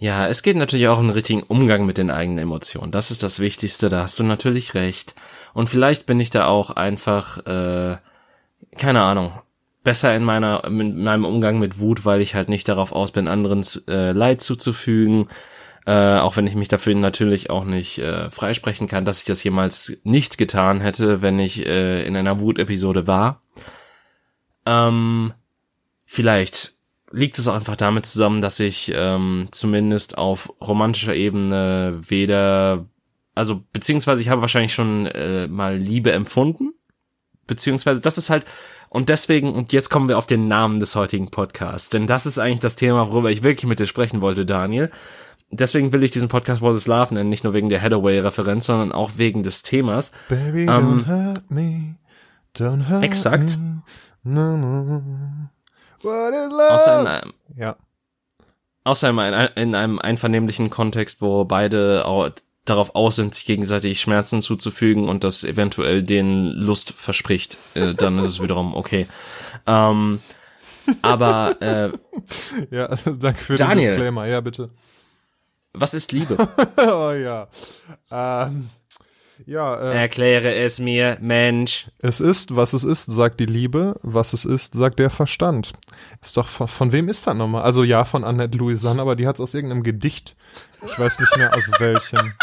Ja, es geht natürlich auch um einen richtigen Umgang mit den eigenen Emotionen. Das ist das Wichtigste, da hast du natürlich recht. Und vielleicht bin ich da auch einfach, äh, keine Ahnung, besser in meiner, in meinem Umgang mit Wut, weil ich halt nicht darauf aus bin, anderen äh, Leid zuzufügen. Äh, auch wenn ich mich dafür natürlich auch nicht äh, freisprechen kann, dass ich das jemals nicht getan hätte, wenn ich äh, in einer Wutepisode war. Ähm, Vielleicht liegt es auch einfach damit zusammen, dass ich ähm, zumindest auf romantischer Ebene weder, also beziehungsweise ich habe wahrscheinlich schon äh, mal Liebe empfunden, beziehungsweise das ist halt und deswegen und jetzt kommen wir auf den Namen des heutigen Podcasts, denn das ist eigentlich das Thema, worüber ich wirklich mit dir sprechen wollte, Daniel. Deswegen will ich diesen Podcast Was is Love nennen, nicht nur wegen der Hathaway-Referenz, sondern auch wegen des Themas. Baby, ähm, don't hurt me, don't hurt exakt. Me, no, no. What is love? Außer in einem, ja. Außer in, in einem einvernehmlichen Kontext, wo beide auch darauf aus sind, sich gegenseitig Schmerzen zuzufügen und das eventuell den Lust verspricht, äh, dann ist es wiederum okay. Ähm, aber äh, ja, danke für Daniel, den Disclaimer. Ja, bitte. Was ist Liebe? oh ja. Ähm, ja, äh, Erkläre es mir, Mensch. Es ist, was es ist, sagt die Liebe. Was es ist, sagt der Verstand. Ist doch, von, von wem ist das nochmal? Also ja, von Annette Louisanne, aber die hat es aus irgendeinem Gedicht. Ich weiß nicht mehr aus welchem.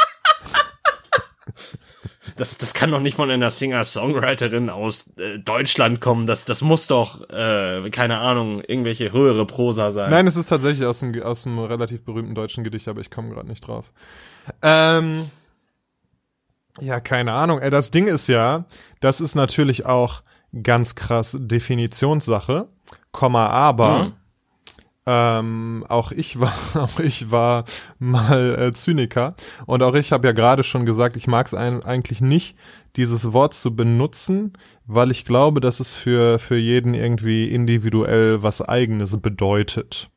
Das, das kann doch nicht von einer Singer-Songwriterin aus äh, Deutschland kommen. Das, das muss doch, äh, keine Ahnung, irgendwelche höhere Prosa sein. Nein, es ist tatsächlich aus einem, aus einem relativ berühmten deutschen Gedicht, aber ich komme gerade nicht drauf. Ähm, ja, keine Ahnung. Das Ding ist ja, das ist natürlich auch ganz krass Definitionssache, Komma, aber hm. ähm, auch ich war, auch ich war mal äh, Zyniker und auch ich habe ja gerade schon gesagt, ich mag es eigentlich nicht, dieses Wort zu benutzen, weil ich glaube, dass es für für jeden irgendwie individuell was Eigenes bedeutet.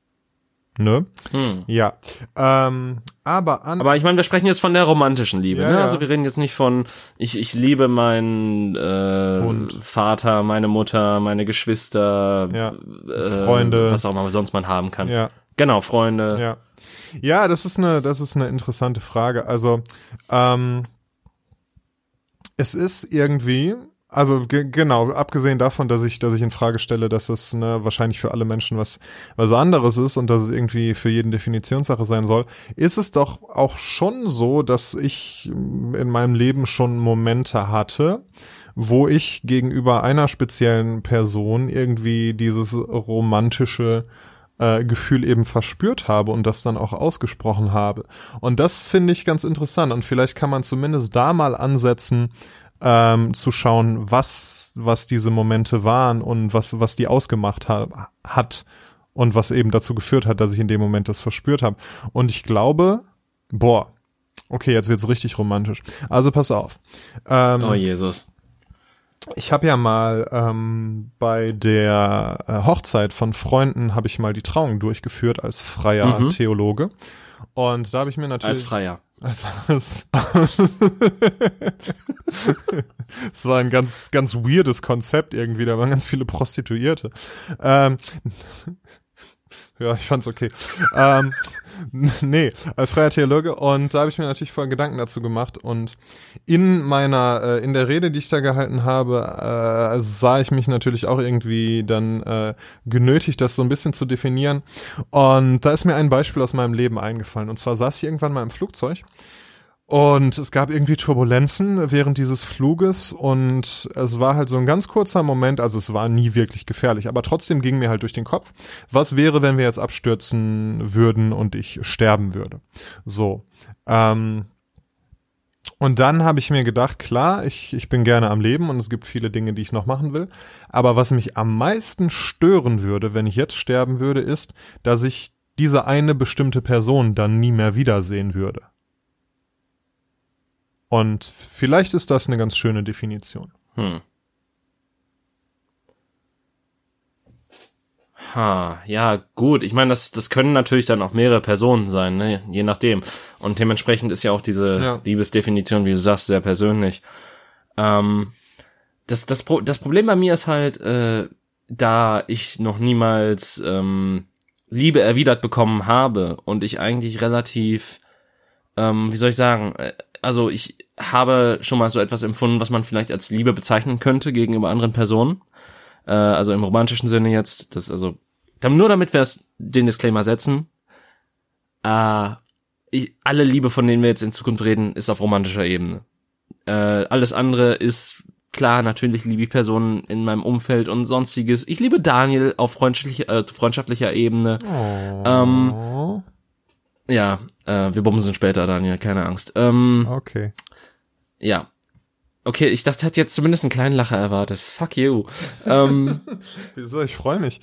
Ne? Hm. Ja. Ähm, aber an Aber ich meine, wir sprechen jetzt von der romantischen Liebe, ja, ne? Also wir reden jetzt nicht von ich ich liebe meinen äh, Vater, meine Mutter, meine Geschwister, ja. äh, Freunde, was auch immer sonst man haben kann. Ja. Genau, Freunde. Ja. Ja, das ist eine das ist eine interessante Frage. Also ähm, es ist irgendwie also genau, abgesehen davon, dass ich, dass ich in Frage stelle, dass es ne, wahrscheinlich für alle Menschen was, was anderes ist und dass es irgendwie für jeden Definitionssache sein soll, ist es doch auch schon so, dass ich in meinem Leben schon Momente hatte, wo ich gegenüber einer speziellen Person irgendwie dieses romantische äh, Gefühl eben verspürt habe und das dann auch ausgesprochen habe. Und das finde ich ganz interessant und vielleicht kann man zumindest da mal ansetzen, ähm, zu schauen, was, was diese Momente waren und was, was die ausgemacht ha hat und was eben dazu geführt hat, dass ich in dem Moment das verspürt habe. Und ich glaube, boah, okay, jetzt wird's richtig romantisch. Also pass auf. Ähm, oh Jesus. Ich habe ja mal ähm, bei der äh, Hochzeit von Freunden habe ich mal die Trauung durchgeführt als freier mhm. Theologe. Und da habe ich mir natürlich. Als Freier. Also, es, war ein ganz, ganz weirdes Konzept irgendwie. Da waren ganz viele Prostituierte. Ähm, ja, ich fand's okay. ähm, nee, als freier Theologe. Und da habe ich mir natürlich voll Gedanken dazu gemacht. Und in meiner, äh, in der Rede, die ich da gehalten habe, äh, sah ich mich natürlich auch irgendwie dann äh, genötigt, das so ein bisschen zu definieren. Und da ist mir ein Beispiel aus meinem Leben eingefallen. Und zwar saß ich irgendwann mal im Flugzeug und es gab irgendwie Turbulenzen während dieses Fluges und es war halt so ein ganz kurzer Moment, also es war nie wirklich gefährlich, aber trotzdem ging mir halt durch den Kopf, was wäre, wenn wir jetzt abstürzen würden und ich sterben würde. So. Ähm, und dann habe ich mir gedacht, klar, ich, ich bin gerne am Leben und es gibt viele Dinge, die ich noch machen will. Aber was mich am meisten stören würde, wenn ich jetzt sterben würde, ist, dass ich diese eine bestimmte Person dann nie mehr wiedersehen würde. Und vielleicht ist das eine ganz schöne Definition. Hm. Ha, ja, gut. Ich meine, das, das können natürlich dann auch mehrere Personen sein, ne? je nachdem. Und dementsprechend ist ja auch diese ja. Liebesdefinition, wie du sagst, sehr persönlich. Ähm, das, das, Pro das Problem bei mir ist halt, äh, da ich noch niemals ähm, Liebe erwidert bekommen habe und ich eigentlich relativ, ähm, wie soll ich sagen, äh, also ich habe schon mal so etwas empfunden, was man vielleicht als Liebe bezeichnen könnte gegenüber anderen Personen. Äh, also im romantischen Sinne jetzt. Das also nur damit wir es den Disclaimer setzen. Äh, ich, alle Liebe, von denen wir jetzt in Zukunft reden, ist auf romantischer Ebene. Äh, alles andere ist klar, natürlich liebe ich Personen in meinem Umfeld und sonstiges. Ich liebe Daniel auf freundschaftlicher, äh, freundschaftlicher Ebene. Oh. Ähm, ja, äh, wir bumsen später, Daniel, keine Angst. Ähm, okay. Ja. Okay, ich dachte, hätte jetzt zumindest einen kleinen Lacher erwartet. Fuck you. ähm, Wieso? Ich freue mich.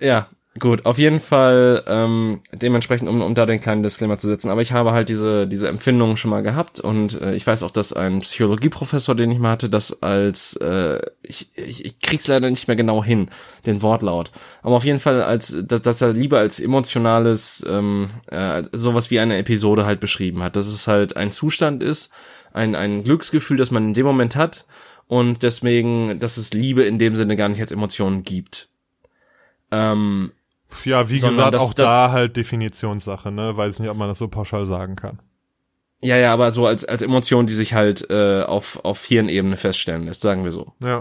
Ja, Gut, auf jeden Fall ähm, dementsprechend, um, um da den kleinen Disclaimer zu setzen. Aber ich habe halt diese diese Empfindungen schon mal gehabt und äh, ich weiß auch, dass ein Psychologieprofessor, den ich mal hatte, das als äh, ich, ich, ich krieg's leider nicht mehr genau hin, den Wortlaut. Aber auf jeden Fall als dass, dass er lieber als emotionales ähm, äh, sowas wie eine Episode halt beschrieben hat, dass es halt ein Zustand ist, ein ein Glücksgefühl, das man in dem Moment hat und deswegen, dass es Liebe in dem Sinne gar nicht als Emotionen gibt. Ähm, ja, wie gesagt, auch da halt Definitionssache, ne? Weiß nicht, ob man das so pauschal sagen kann. Ja, ja, aber so als, als Emotion, die sich halt äh, auf, auf Hirnebene feststellen lässt, sagen wir so. Ja.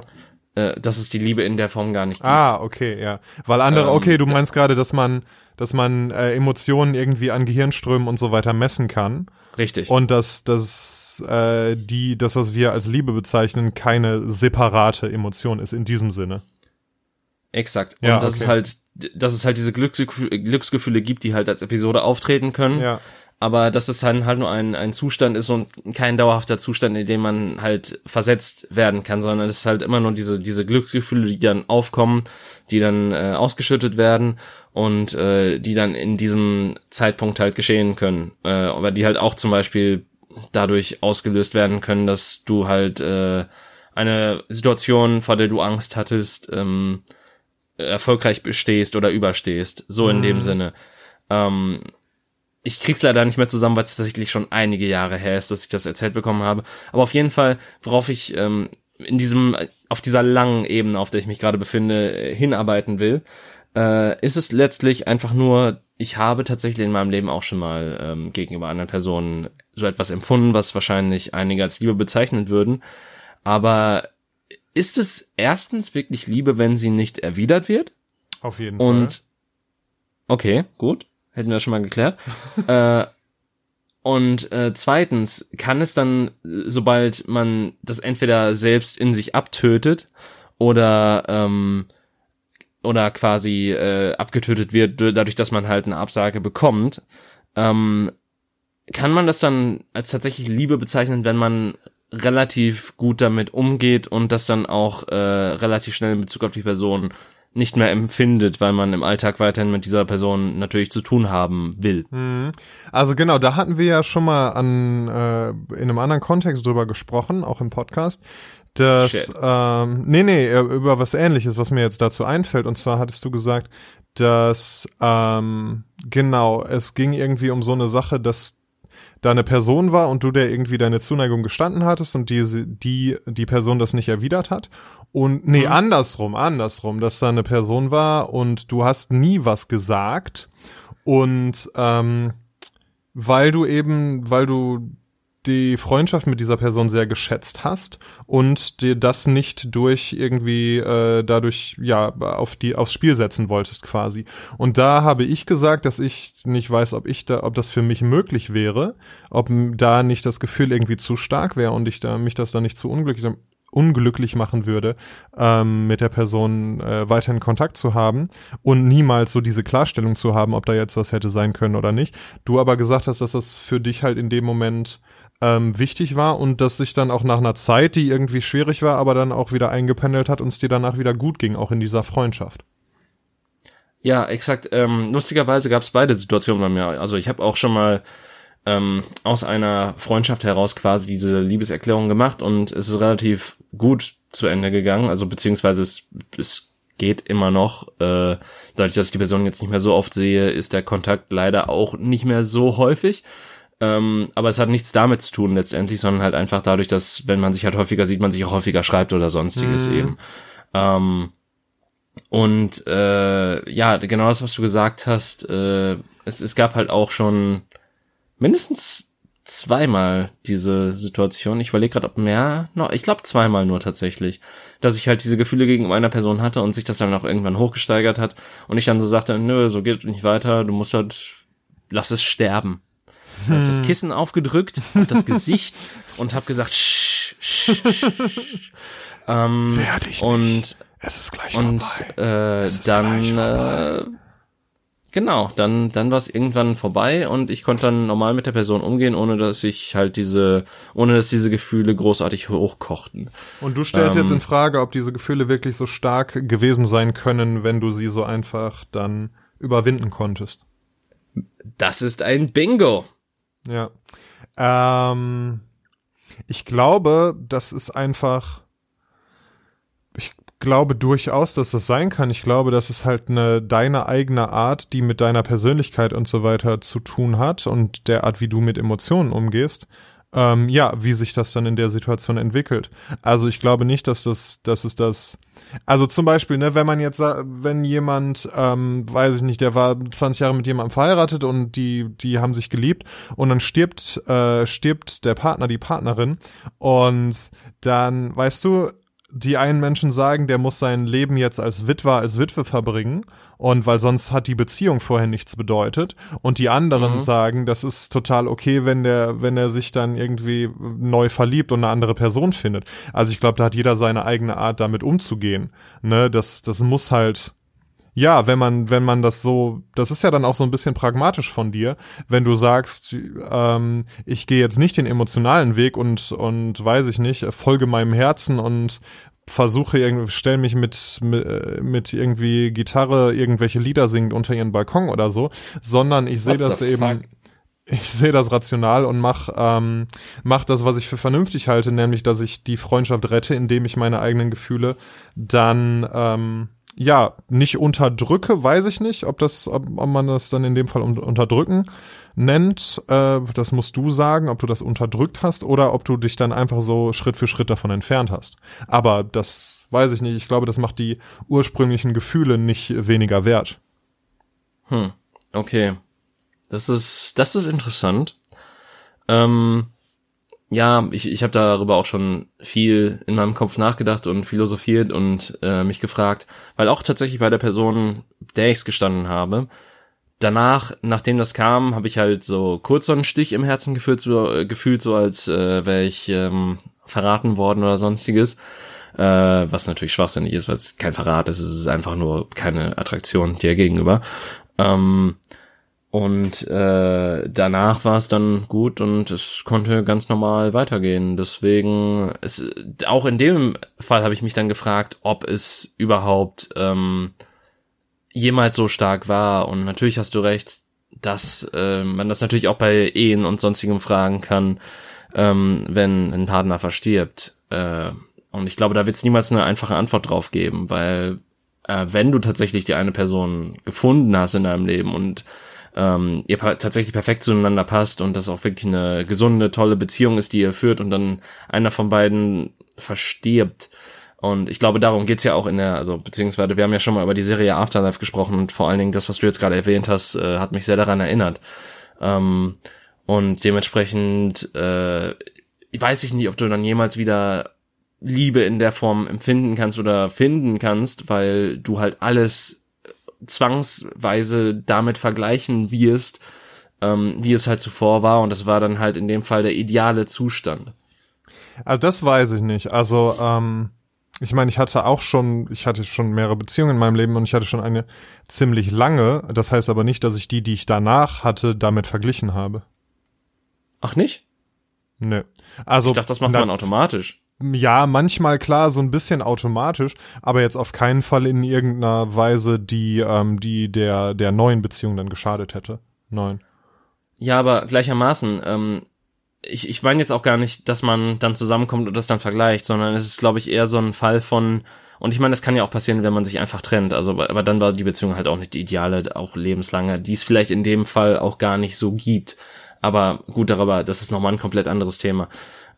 Äh, dass es die Liebe in der Form gar nicht gibt. Ah, okay, ja. Weil andere, ähm, okay, du meinst gerade, dass man, dass man äh, Emotionen irgendwie an Gehirnströmen und so weiter messen kann. Richtig. Und dass, dass äh, die, das, was wir als Liebe bezeichnen, keine separate Emotion ist in diesem Sinne. Exakt. Und ja, das okay. ist halt dass es halt diese Glücksgefühle, Glücksgefühle gibt, die halt als Episode auftreten können. Ja. Aber dass es halt, halt nur ein, ein Zustand ist und kein dauerhafter Zustand, in dem man halt versetzt werden kann, sondern es ist halt immer nur diese, diese Glücksgefühle, die dann aufkommen, die dann äh, ausgeschüttet werden und äh, die dann in diesem Zeitpunkt halt geschehen können. Äh, aber die halt auch zum Beispiel dadurch ausgelöst werden können, dass du halt äh, eine Situation, vor der du Angst hattest, ähm, erfolgreich bestehst oder überstehst. So in mm. dem mhm. Sinne. Ähm, ich krieg's leider nicht mehr zusammen, weil es tatsächlich schon einige Jahre her ist, dass ich das erzählt bekommen habe. Aber auf jeden Fall, worauf ich ähm, in diesem, auf dieser langen Ebene, auf der ich mich gerade befinde, äh, hinarbeiten will, äh, ist es letztlich einfach nur, ich habe tatsächlich in meinem Leben auch schon mal ähm, gegenüber anderen Personen so etwas empfunden, was wahrscheinlich einige als Liebe bezeichnen würden. Aber ist es erstens wirklich Liebe, wenn sie nicht erwidert wird? Auf jeden Fall. Und okay, gut hätten wir schon mal geklärt. äh, und äh, zweitens kann es dann, sobald man das entweder selbst in sich abtötet oder ähm, oder quasi äh, abgetötet wird, dadurch, dass man halt eine Absage bekommt, ähm, kann man das dann als tatsächlich Liebe bezeichnen, wenn man relativ gut damit umgeht und das dann auch äh, relativ schnell in Bezug auf die Person nicht mehr empfindet, weil man im Alltag weiterhin mit dieser Person natürlich zu tun haben will. Mhm. Also genau, da hatten wir ja schon mal an äh, in einem anderen Kontext drüber gesprochen, auch im Podcast. dass ähm, nee, nee, äh, über was ähnliches, was mir jetzt dazu einfällt. Und zwar hattest du gesagt, dass ähm, genau, es ging irgendwie um so eine Sache, dass da eine Person war und du der irgendwie deine Zuneigung gestanden hattest und die, die, die Person das nicht erwidert hat. Und nee, mhm. andersrum, andersrum, dass da eine Person war und du hast nie was gesagt. Und ähm, weil du eben, weil du die Freundschaft mit dieser Person sehr geschätzt hast und dir das nicht durch irgendwie äh, dadurch ja auf die aufs Spiel setzen wolltest quasi. Und da habe ich gesagt, dass ich nicht weiß, ob ich da, ob das für mich möglich wäre, ob da nicht das Gefühl irgendwie zu stark wäre und ich da mich das dann nicht zu unglücklich unglücklich machen würde, ähm, mit der Person äh, weiterhin Kontakt zu haben und niemals so diese Klarstellung zu haben, ob da jetzt was hätte sein können oder nicht. Du aber gesagt hast, dass das für dich halt in dem Moment ähm, wichtig war und dass sich dann auch nach einer Zeit, die irgendwie schwierig war, aber dann auch wieder eingependelt hat und es dir danach wieder gut ging, auch in dieser Freundschaft. Ja, exakt. Ähm, lustigerweise gab es beide Situationen bei mir. Also ich habe auch schon mal ähm, aus einer Freundschaft heraus quasi diese Liebeserklärung gemacht und es ist relativ gut zu Ende gegangen. Also beziehungsweise es, es geht immer noch. Äh, dadurch, dass ich die Person jetzt nicht mehr so oft sehe, ist der Kontakt leider auch nicht mehr so häufig. Ähm, aber es hat nichts damit zu tun letztendlich, sondern halt einfach dadurch, dass wenn man sich halt häufiger sieht, man sich auch häufiger schreibt oder sonstiges mhm. eben. Ähm, und äh, ja, genau das, was du gesagt hast, äh, es, es gab halt auch schon mindestens zweimal diese Situation. Ich überlege gerade, ob mehr noch. Ich glaube zweimal nur tatsächlich, dass ich halt diese Gefühle gegenüber einer Person hatte und sich das dann auch irgendwann hochgesteigert hat und ich dann so sagte, nö, so geht nicht weiter. Du musst halt, lass es sterben hm. habe das Kissen aufgedrückt auf das Gesicht und habe gesagt, sch, sch, sch. Ähm, Fertig und nicht. es ist gleich und, vorbei. Äh, dann äh, genau, dann dann war es irgendwann vorbei und ich konnte dann normal mit der Person umgehen, ohne dass ich halt diese, ohne dass diese Gefühle großartig hochkochten. Und du stellst ähm, jetzt in Frage, ob diese Gefühle wirklich so stark gewesen sein können, wenn du sie so einfach dann überwinden konntest. Das ist ein Bingo. Ja. Ähm, ich glaube, das ist einfach. Ich glaube durchaus, dass das sein kann. Ich glaube, dass es halt eine deine eigene Art, die mit deiner Persönlichkeit und so weiter zu tun hat und der Art, wie du mit Emotionen umgehst ähm, ja, wie sich das dann in der Situation entwickelt. Also ich glaube nicht, dass das, dass es das, also zum Beispiel, ne, wenn man jetzt, wenn jemand, ähm, weiß ich nicht, der war 20 Jahre mit jemandem verheiratet und die, die haben sich geliebt und dann stirbt, äh, stirbt der Partner, die Partnerin und dann, weißt du, die einen Menschen sagen, der muss sein Leben jetzt als Witwer, als Witwe verbringen und weil sonst hat die Beziehung vorher nichts bedeutet und die anderen mhm. sagen, das ist total okay, wenn der wenn er sich dann irgendwie neu verliebt und eine andere Person findet. Also ich glaube, da hat jeder seine eigene Art damit umzugehen, ne? Das das muss halt ja, wenn man, wenn man das so, das ist ja dann auch so ein bisschen pragmatisch von dir, wenn du sagst, ähm, ich gehe jetzt nicht den emotionalen Weg und, und weiß ich nicht, folge meinem Herzen und versuche irgendwie, stell mich mit, mit, mit irgendwie Gitarre irgendwelche Lieder singend unter ihren Balkon oder so, sondern ich sehe das eben. Fuck? ich sehe das rational und mach, ähm, mach das, was ich für vernünftig halte, nämlich, dass ich die Freundschaft rette, indem ich meine eigenen Gefühle dann ähm, ja, nicht unterdrücke, weiß ich nicht, ob das, ob, man das dann in dem Fall unterdrücken nennt. Äh, das musst du sagen, ob du das unterdrückt hast oder ob du dich dann einfach so Schritt für Schritt davon entfernt hast. Aber das weiß ich nicht. Ich glaube, das macht die ursprünglichen Gefühle nicht weniger wert. Hm, okay. Das ist, das ist interessant. Ähm, ja, ich, ich habe darüber auch schon viel in meinem Kopf nachgedacht und philosophiert und äh, mich gefragt, weil auch tatsächlich bei der Person, der ich's gestanden habe, danach, nachdem das kam, habe ich halt so kurz so einen Stich im Herzen gefühlt, so, äh, gefühlt, so als äh, wäre ich ähm, verraten worden oder sonstiges. Äh, was natürlich schwachsinnig ist, weil es kein Verrat ist, es ist einfach nur keine Attraktion dir gegenüber. Ähm, und äh, danach war es dann gut und es konnte ganz normal weitergehen. Deswegen, es, auch in dem Fall habe ich mich dann gefragt, ob es überhaupt ähm, jemals so stark war. Und natürlich hast du recht, dass äh, man das natürlich auch bei Ehen und sonstigem fragen kann, ähm, wenn ein Partner verstirbt. Äh, und ich glaube, da wird es niemals eine einfache Antwort drauf geben, weil äh, wenn du tatsächlich die eine Person gefunden hast in deinem Leben und ähm, ihr tatsächlich perfekt zueinander passt und das auch wirklich eine gesunde, tolle Beziehung ist, die ihr führt und dann einer von beiden verstirbt. Und ich glaube, darum geht's ja auch in der, also beziehungsweise wir haben ja schon mal über die Serie Afterlife gesprochen und vor allen Dingen das, was du jetzt gerade erwähnt hast, äh, hat mich sehr daran erinnert. Ähm, und dementsprechend äh, weiß ich nicht, ob du dann jemals wieder Liebe in der Form empfinden kannst oder finden kannst, weil du halt alles zwangsweise damit vergleichen wirst, ähm, wie es halt zuvor war. Und das war dann halt in dem Fall der ideale Zustand. Also das weiß ich nicht. Also ähm, ich meine, ich hatte auch schon, ich hatte schon mehrere Beziehungen in meinem Leben und ich hatte schon eine ziemlich lange. Das heißt aber nicht, dass ich die, die ich danach hatte, damit verglichen habe. Ach nicht? Nö. Also ich dachte, das macht man automatisch ja, manchmal klar, so ein bisschen automatisch, aber jetzt auf keinen Fall in irgendeiner Weise, die, ähm, die der, der neuen Beziehung dann geschadet hätte. Nein. Ja, aber gleichermaßen, ähm, ich, ich meine jetzt auch gar nicht, dass man dann zusammenkommt und das dann vergleicht, sondern es ist, glaube ich, eher so ein Fall von, und ich meine, das kann ja auch passieren, wenn man sich einfach trennt. Also, aber dann war die Beziehung halt auch nicht die ideale, auch lebenslange, die es vielleicht in dem Fall auch gar nicht so gibt. Aber gut, darüber, das ist nochmal ein komplett anderes Thema.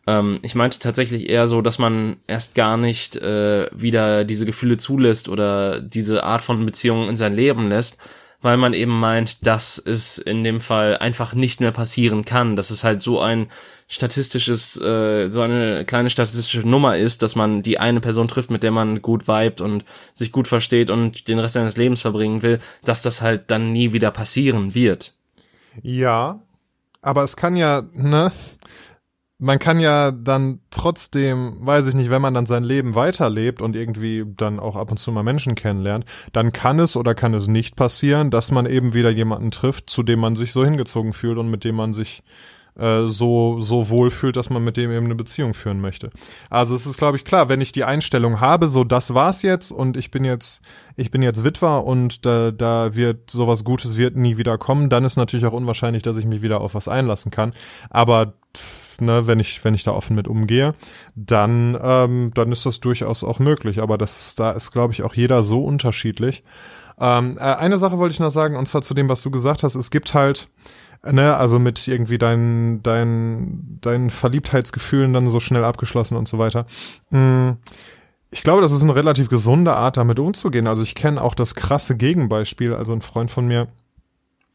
Ähm, ich meinte tatsächlich eher so, dass man erst gar nicht äh, wieder diese Gefühle zulässt oder diese Art von Beziehungen in sein Leben lässt, weil man eben meint, dass es in dem Fall einfach nicht mehr passieren kann, dass es halt so ein statistisches, äh, so eine kleine statistische Nummer ist, dass man die eine Person trifft, mit der man gut vibet und sich gut versteht und den Rest seines Lebens verbringen will, dass das halt dann nie wieder passieren wird. Ja, aber es kann ja, ne, man kann ja dann trotzdem, weiß ich nicht, wenn man dann sein Leben weiterlebt und irgendwie dann auch ab und zu mal Menschen kennenlernt, dann kann es oder kann es nicht passieren, dass man eben wieder jemanden trifft, zu dem man sich so hingezogen fühlt und mit dem man sich äh, so so wohl fühlt, dass man mit dem eben eine Beziehung führen möchte. Also es ist, glaube ich, klar, wenn ich die Einstellung habe, so das war's jetzt und ich bin jetzt ich bin jetzt Witwer und da, da wird sowas Gutes wird nie wieder kommen, dann ist natürlich auch unwahrscheinlich, dass ich mich wieder auf was einlassen kann. Aber ne, wenn ich, wenn ich da offen mit umgehe, dann, ähm, dann ist das durchaus auch möglich. Aber das ist, da ist, glaube ich, auch jeder so unterschiedlich. Ähm, äh, eine Sache wollte ich noch sagen, und zwar zu dem, was du gesagt hast. Es gibt halt, ne, also mit irgendwie deinen, deinen, deinen Verliebtheitsgefühlen dann so schnell abgeschlossen und so weiter. Mhm. Ich glaube, das ist eine relativ gesunde Art, damit umzugehen. Also ich kenne auch das krasse Gegenbeispiel. Also ein Freund von mir,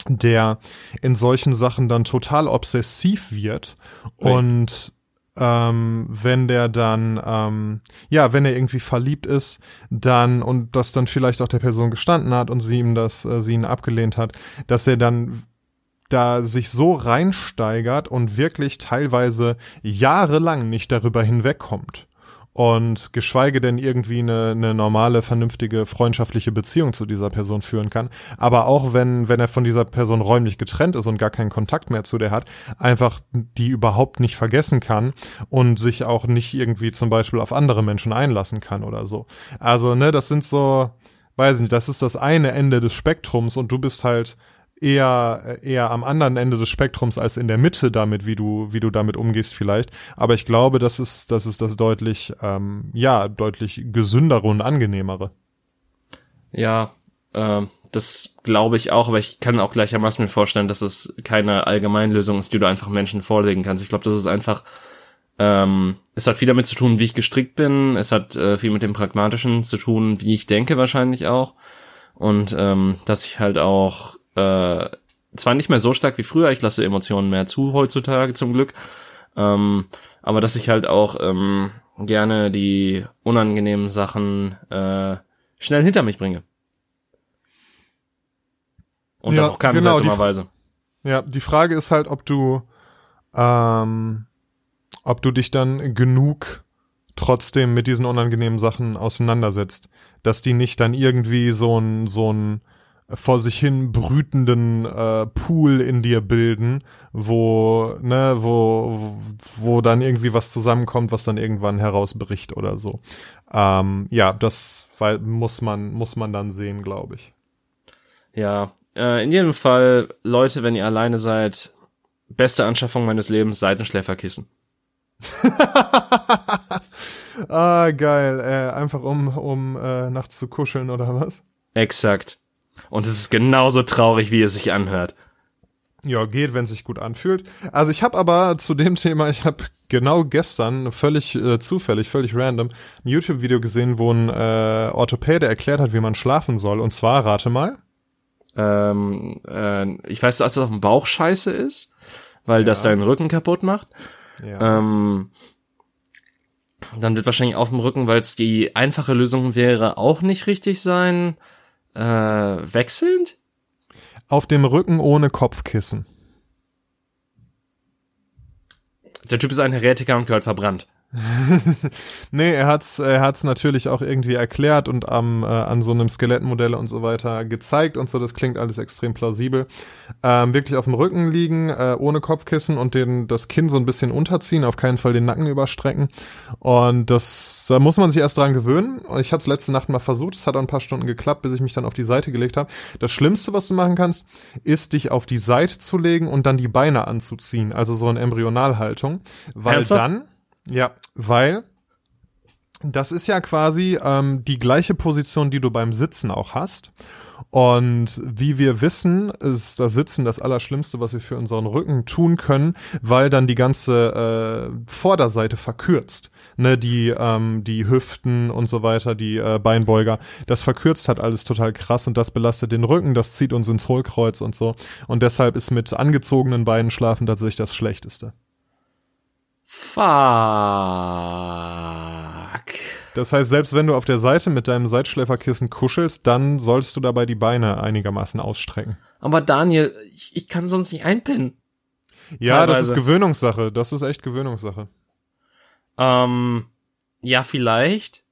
der in solchen Sachen dann total obsessiv wird Ui. und ähm, wenn der dann, ähm, ja, wenn er irgendwie verliebt ist, dann und das dann vielleicht auch der Person gestanden hat und sie ihm das, äh, sie ihn abgelehnt hat, dass er dann da sich so reinsteigert und wirklich teilweise jahrelang nicht darüber hinwegkommt und geschweige denn irgendwie eine, eine normale, vernünftige, freundschaftliche Beziehung zu dieser Person führen kann. Aber auch wenn, wenn er von dieser Person räumlich getrennt ist und gar keinen Kontakt mehr zu der hat, einfach die überhaupt nicht vergessen kann und sich auch nicht irgendwie zum Beispiel auf andere Menschen einlassen kann oder so. Also, ne, das sind so, weiß nicht, das ist das eine Ende des Spektrums und du bist halt eher eher am anderen Ende des Spektrums als in der Mitte damit, wie du wie du damit umgehst vielleicht. Aber ich glaube, das ist das ist das deutlich ähm, ja deutlich gesündere und angenehmere. Ja, äh, das glaube ich auch, aber ich kann auch gleichermaßen mir vorstellen, dass es keine Allgemeinlösung ist, die du einfach Menschen vorlegen kannst. Ich glaube, das ist einfach, ähm, es hat viel damit zu tun, wie ich gestrickt bin, es hat äh, viel mit dem Pragmatischen zu tun, wie ich denke wahrscheinlich auch. Und ähm, dass ich halt auch äh, zwar nicht mehr so stark wie früher, ich lasse Emotionen mehr zu heutzutage zum Glück, ähm, aber dass ich halt auch ähm, gerne die unangenehmen Sachen äh, schnell hinter mich bringe. Und ja, das auch kann, genau, seltsamerweise. Ja, die Frage ist halt, ob du, ähm, ob du dich dann genug trotzdem mit diesen unangenehmen Sachen auseinandersetzt, dass die nicht dann irgendwie so ein, so ein vor sich hin brütenden äh, Pool in dir bilden, wo, ne, wo, wo dann irgendwie was zusammenkommt, was dann irgendwann herausbricht oder so. Ähm, ja, das weil, muss man, muss man dann sehen, glaube ich. Ja, äh, in jedem Fall, Leute, wenn ihr alleine seid, beste Anschaffung meines Lebens, Seitenschläferkissen. ah, geil. Äh, einfach um, um äh, nachts zu kuscheln oder was? Exakt. Und es ist genauso traurig, wie es sich anhört. Ja, geht, wenn es sich gut anfühlt. Also ich habe aber zu dem Thema, ich habe genau gestern völlig äh, zufällig, völlig random ein YouTube-Video gesehen, wo ein äh, Orthopäde erklärt hat, wie man schlafen soll. Und zwar, rate mal. Ähm, äh, ich weiß, dass das auf dem Bauch scheiße ist, weil ja. das deinen Rücken kaputt macht. Ja. Ähm, dann wird wahrscheinlich auf dem Rücken, weil es die einfache Lösung wäre, auch nicht richtig sein. Äh, wechselnd? Auf dem Rücken ohne Kopfkissen. Der Typ ist ein Heretiker und gehört verbrannt. nee, er hat's, er hat's natürlich auch irgendwie erklärt und am, äh, an so einem Skelettmodell und so weiter gezeigt und so. Das klingt alles extrem plausibel. Ähm, wirklich auf dem Rücken liegen, äh, ohne Kopfkissen und den, das Kinn so ein bisschen unterziehen, auf keinen Fall den Nacken überstrecken. Und das, da muss man sich erst dran gewöhnen. Ich hatte es letzte Nacht mal versucht. Es hat auch ein paar Stunden geklappt, bis ich mich dann auf die Seite gelegt habe. Das Schlimmste, was du machen kannst, ist dich auf die Seite zu legen und dann die Beine anzuziehen. Also so in Embryonalhaltung. Weil Ernsthaft? dann ja, weil das ist ja quasi ähm, die gleiche Position, die du beim Sitzen auch hast. Und wie wir wissen, ist das Sitzen das Allerschlimmste, was wir für unseren Rücken tun können, weil dann die ganze äh, Vorderseite verkürzt. Ne, die, ähm, die Hüften und so weiter, die äh, Beinbeuger, das verkürzt hat alles total krass und das belastet den Rücken, das zieht uns ins Hohlkreuz und so. Und deshalb ist mit angezogenen Beinen schlafen tatsächlich das Schlechteste. Fuck. Das heißt, selbst wenn du auf der Seite mit deinem Seitschläferkissen kuschelst, dann solltest du dabei die Beine einigermaßen ausstrecken. Aber Daniel, ich, ich kann sonst nicht einpennen. Ja, Teilweise. das ist Gewöhnungssache. Das ist echt Gewöhnungssache. Ähm, ja, vielleicht.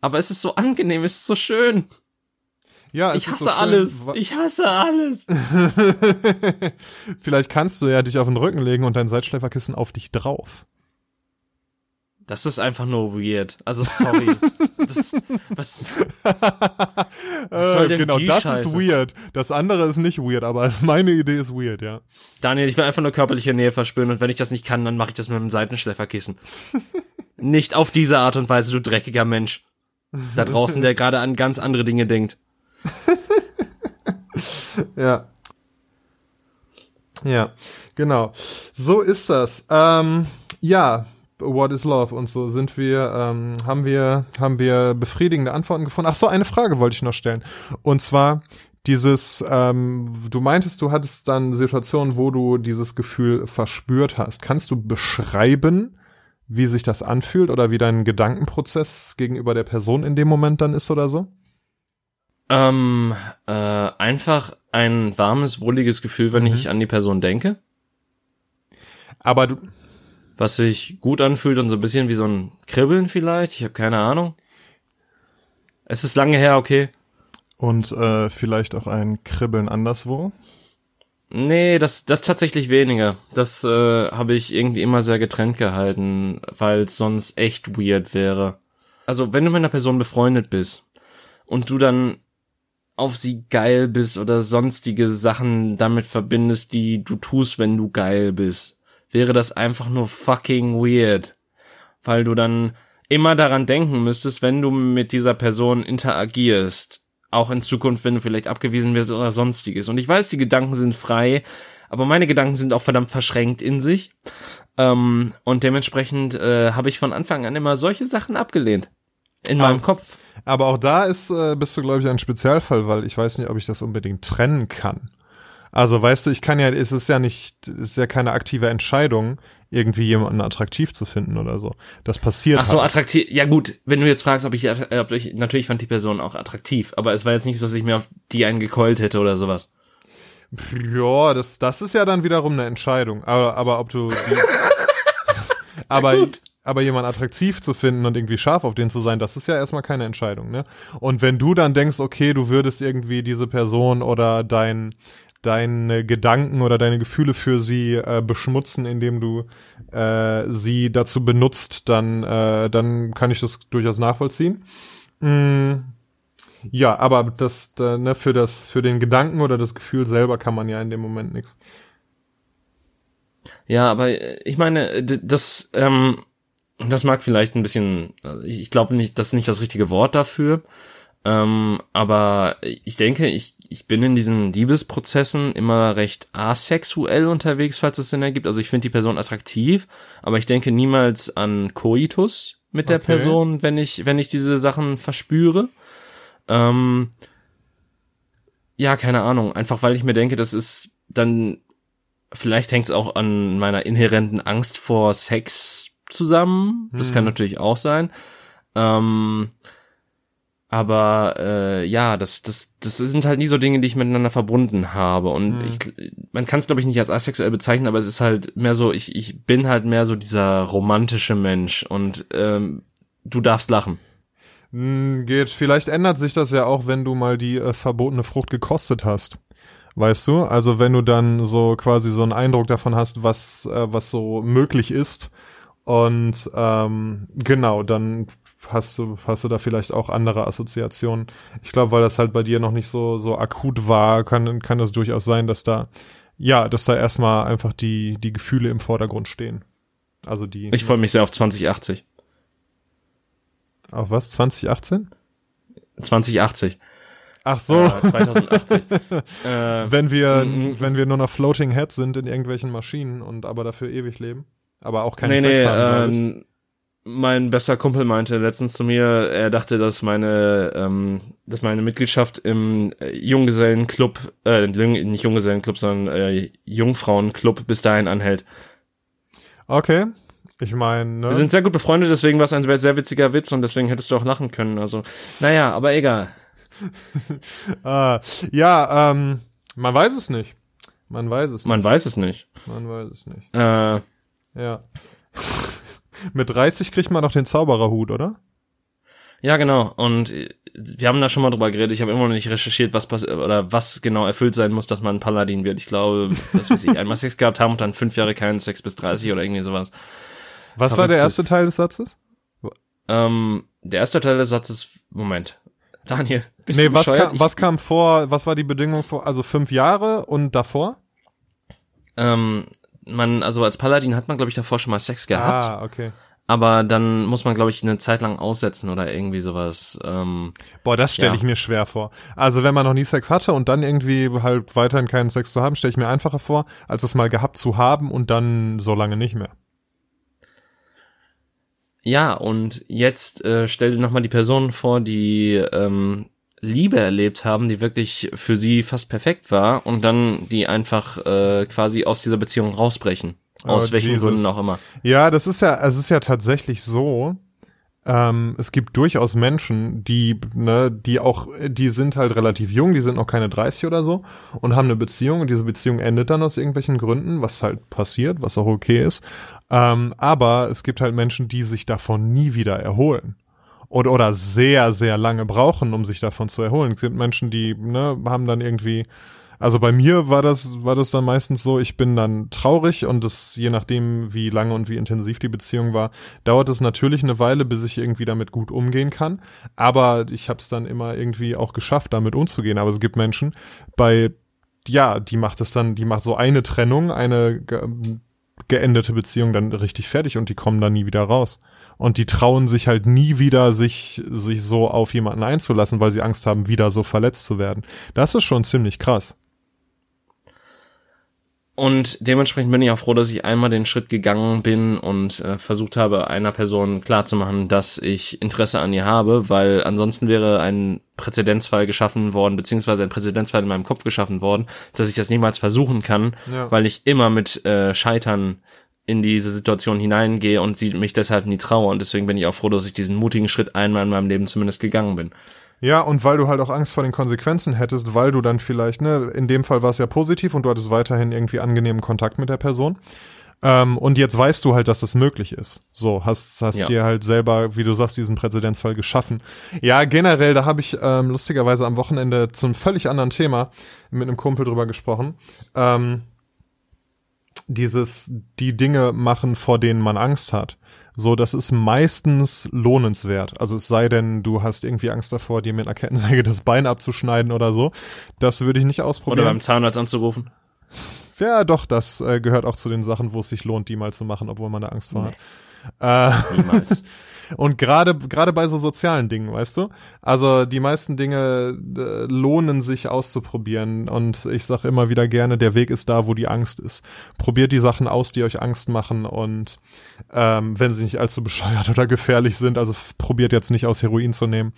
Aber es ist so angenehm, es ist so schön. Ja, ich hasse so alles. Ich hasse alles. Vielleicht kannst du ja dich auf den Rücken legen und dein Seitschläferkissen auf dich drauf. Das ist einfach nur weird. Also sorry. das, was, was soll denn genau, die das Scheiße? ist weird. Das andere ist nicht weird, aber meine Idee ist weird, ja. Daniel, ich will einfach nur körperliche Nähe verspüren und wenn ich das nicht kann, dann mache ich das mit einem Seitenschläferkissen. nicht auf diese Art und Weise, du dreckiger Mensch. Da draußen, der gerade an ganz andere Dinge denkt. ja. Ja, genau. So ist das. Ähm, ja, What is Love und so sind wir, ähm, haben wir, haben wir befriedigende Antworten gefunden. Ach so, eine Frage wollte ich noch stellen. Und zwar dieses, ähm, du meintest, du hattest dann Situationen, wo du dieses Gefühl verspürt hast. Kannst du beschreiben, wie sich das anfühlt oder wie dein Gedankenprozess gegenüber der Person in dem Moment dann ist oder so? Ähm, äh, einfach ein warmes, wohliges Gefühl, wenn mhm. ich an die Person denke. Aber du. Was sich gut anfühlt und so ein bisschen wie so ein Kribbeln vielleicht. Ich habe keine Ahnung. Es ist lange her, okay. Und äh, vielleicht auch ein Kribbeln anderswo? Nee, das, das tatsächlich weniger. Das äh, habe ich irgendwie immer sehr getrennt gehalten, weil es sonst echt weird wäre. Also, wenn du mit einer Person befreundet bist und du dann auf sie geil bist oder sonstige Sachen damit verbindest, die du tust, wenn du geil bist, wäre das einfach nur fucking weird. Weil du dann immer daran denken müsstest, wenn du mit dieser Person interagierst, auch in Zukunft, wenn du vielleicht abgewiesen wirst oder sonstiges. Und ich weiß, die Gedanken sind frei, aber meine Gedanken sind auch verdammt verschränkt in sich. Ähm, und dementsprechend äh, habe ich von Anfang an immer solche Sachen abgelehnt. In aber, meinem Kopf. Aber auch da ist, äh, bist du, glaube ich, ein Spezialfall, weil ich weiß nicht, ob ich das unbedingt trennen kann. Also weißt du, ich kann ja, es ist ja nicht, es ist ja keine aktive Entscheidung, irgendwie jemanden attraktiv zu finden oder so. Das passiert. Ach so, halt. attraktiv. Ja gut, wenn du jetzt fragst, ob ich, äh, ob ich, natürlich fand die Person auch attraktiv, aber es war jetzt nicht so, dass ich mir auf die einen gekeult hätte oder sowas. Ja, das, das ist ja dann wiederum eine Entscheidung. Aber, aber ob du, aber, aber jemand attraktiv zu finden und irgendwie scharf auf den zu sein, das ist ja erstmal keine Entscheidung, ne? Und wenn du dann denkst, okay, du würdest irgendwie diese Person oder dein, deine Gedanken oder deine Gefühle für sie äh, beschmutzen, indem du äh, sie dazu benutzt, dann, äh, dann kann ich das durchaus nachvollziehen. Mm, ja, aber das, äh, ne, für das, für den Gedanken oder das Gefühl selber kann man ja in dem Moment nichts. Ja, aber äh, ich meine, das, ähm, das mag vielleicht ein bisschen, also ich glaube nicht, das ist nicht das richtige Wort dafür. Ähm, aber ich denke, ich, ich bin in diesen Liebesprozessen immer recht asexuell unterwegs, falls es Sinn ergibt. Also ich finde die Person attraktiv, aber ich denke niemals an Coitus mit der okay. Person, wenn ich, wenn ich diese Sachen verspüre. Ähm, ja, keine Ahnung. Einfach weil ich mir denke, das ist dann, vielleicht hängt es auch an meiner inhärenten Angst vor Sex zusammen. Das hm. kann natürlich auch sein. Ähm, aber äh, ja, das, das, das sind halt nie so Dinge, die ich miteinander verbunden habe. Und mhm. ich, man kann es, glaube ich, nicht als asexuell bezeichnen, aber es ist halt mehr so, ich, ich bin halt mehr so dieser romantische Mensch und ähm, du darfst lachen. Mhm, geht. Vielleicht ändert sich das ja auch, wenn du mal die äh, verbotene Frucht gekostet hast. Weißt du? Also wenn du dann so quasi so einen Eindruck davon hast, was, äh, was so möglich ist. Und ähm, genau, dann hast du, hast du da vielleicht auch andere Assoziationen. Ich glaube, weil das halt bei dir noch nicht so, so akut war, kann, kann das durchaus sein, dass da, ja, dass da erstmal einfach die, die Gefühle im Vordergrund stehen. Also die. Ich freue mich sehr auf 2080. Auf was? 2018? 2080. Ach so. Äh, 2080. äh, wenn wir, wenn wir nur noch Floating Heads sind in irgendwelchen Maschinen und aber dafür ewig leben. Aber auch keine nee, Sex nee, haben, ähm, mein bester Kumpel meinte letztens zu mir, er dachte, dass meine, ähm, dass meine Mitgliedschaft im äh, Junggesellenclub, äh, nicht Junggesellenclub, sondern äh, Jungfrauenclub bis dahin anhält. Okay. Ich meine, ne? Wir sind sehr gut befreundet, deswegen war es ein sehr witziger Witz und deswegen hättest du auch lachen können. Also, naja, aber egal. ah, ja, ähm, man weiß es nicht. Man weiß es nicht. Man weiß es nicht. Man weiß es nicht. Äh, ja. Mit 30 kriegt man doch den Zaubererhut, oder? Ja, genau. Und wir haben da schon mal drüber geredet. Ich habe immer noch nicht recherchiert, was passiert oder was genau erfüllt sein muss, dass man ein Paladin wird. Ich glaube, dass wir sich einmal Sex gehabt haben und dann fünf Jahre keinen Sex bis 30 oder irgendwie sowas. Was Verrückt war der erste Teil des Satzes? Ähm, der erste Teil des Satzes, Moment. Daniel, bist nee, du was kam, was kam vor, was war die Bedingung vor, also fünf Jahre und davor? Ähm, man, also als Paladin hat man, glaube ich, davor schon mal Sex gehabt. Ah, okay. Aber dann muss man, glaube ich, eine Zeit lang aussetzen oder irgendwie sowas. Ähm, Boah, das stelle ja. ich mir schwer vor. Also wenn man noch nie Sex hatte und dann irgendwie halt weiterhin keinen Sex zu haben, stelle ich mir einfacher vor, als es mal gehabt zu haben und dann so lange nicht mehr. Ja, und jetzt äh, stell dir nochmal die Personen vor, die ähm, Liebe erlebt haben, die wirklich für sie fast perfekt war und dann die einfach äh, quasi aus dieser Beziehung rausbrechen. Aus oh, welchen Jesus. Gründen auch immer. Ja, das ist ja, es ist ja tatsächlich so. Ähm, es gibt durchaus Menschen, die, ne, die auch, die sind halt relativ jung, die sind noch keine 30 oder so und haben eine Beziehung und diese Beziehung endet dann aus irgendwelchen Gründen, was halt passiert, was auch okay ist. Ähm, aber es gibt halt Menschen, die sich davon nie wieder erholen oder, oder sehr, sehr lange brauchen, um sich davon zu erholen. Es gibt Menschen, die ne, haben dann irgendwie, also bei mir war das, war das dann meistens so, ich bin dann traurig und das, je nachdem, wie lange und wie intensiv die Beziehung war, dauert es natürlich eine Weile, bis ich irgendwie damit gut umgehen kann. Aber ich habe es dann immer irgendwie auch geschafft, damit umzugehen. Aber es gibt Menschen, bei ja, die macht es dann, die macht so eine Trennung, eine ge geendete Beziehung dann richtig fertig und die kommen dann nie wieder raus Und die trauen sich halt nie wieder, sich, sich so auf jemanden einzulassen, weil sie Angst haben, wieder so verletzt zu werden. Das ist schon ziemlich krass. Und dementsprechend bin ich auch froh, dass ich einmal den Schritt gegangen bin und äh, versucht habe, einer Person klarzumachen, dass ich Interesse an ihr habe, weil ansonsten wäre ein Präzedenzfall geschaffen worden, beziehungsweise ein Präzedenzfall in meinem Kopf geschaffen worden, dass ich das niemals versuchen kann, ja. weil ich immer mit äh, Scheitern in diese Situation hineingehe und sie mich deshalb nie traue. Und deswegen bin ich auch froh, dass ich diesen mutigen Schritt einmal in meinem Leben zumindest gegangen bin. Ja, und weil du halt auch Angst vor den Konsequenzen hättest, weil du dann vielleicht, ne, in dem Fall war es ja positiv und du hattest weiterhin irgendwie angenehmen Kontakt mit der Person. Ähm, und jetzt weißt du halt, dass das möglich ist. So, hast, hast ja. dir halt selber, wie du sagst, diesen Präzedenzfall geschaffen. Ja, generell, da habe ich ähm, lustigerweise am Wochenende zum völlig anderen Thema mit einem Kumpel drüber gesprochen. Ähm, dieses die Dinge machen, vor denen man Angst hat. So, das ist meistens lohnenswert. Also es sei denn, du hast irgendwie Angst davor, dir mit einer Kettensäge das Bein abzuschneiden oder so. Das würde ich nicht ausprobieren. Oder beim Zahnarzt anzurufen. Ja, doch, das äh, gehört auch zu den Sachen, wo es sich lohnt, die mal zu machen, obwohl man da Angst vor nee. hat. Äh, Niemals. Und gerade gerade bei so sozialen Dingen, weißt du? Also die meisten Dinge äh, lohnen sich auszuprobieren und ich sage immer wieder gerne, der Weg ist da, wo die Angst ist. Probiert die Sachen aus, die euch Angst machen und ähm, wenn sie nicht allzu bescheuert oder gefährlich sind, also probiert jetzt nicht aus Heroin zu nehmen.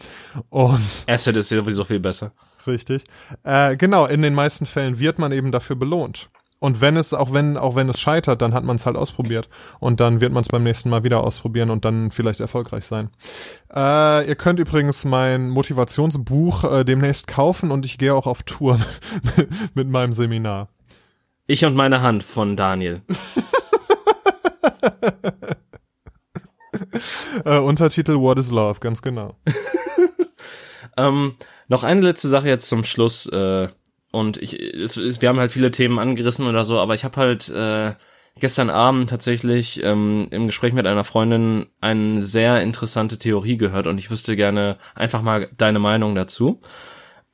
Und Acid ist sowieso viel besser. Richtig. Äh, genau, in den meisten Fällen wird man eben dafür belohnt. Und wenn es, auch wenn, auch wenn es scheitert, dann hat man es halt ausprobiert. Und dann wird man es beim nächsten Mal wieder ausprobieren und dann vielleicht erfolgreich sein. Äh, ihr könnt übrigens mein Motivationsbuch äh, demnächst kaufen und ich gehe auch auf Tour mit meinem Seminar. Ich und meine Hand von Daniel. äh, Untertitel What is Love, ganz genau. ähm, noch eine letzte Sache jetzt zum Schluss. Äh und ich, es, es, wir haben halt viele Themen angerissen oder so, aber ich habe halt äh, gestern Abend tatsächlich ähm, im Gespräch mit einer Freundin eine sehr interessante Theorie gehört und ich wüsste gerne einfach mal deine Meinung dazu.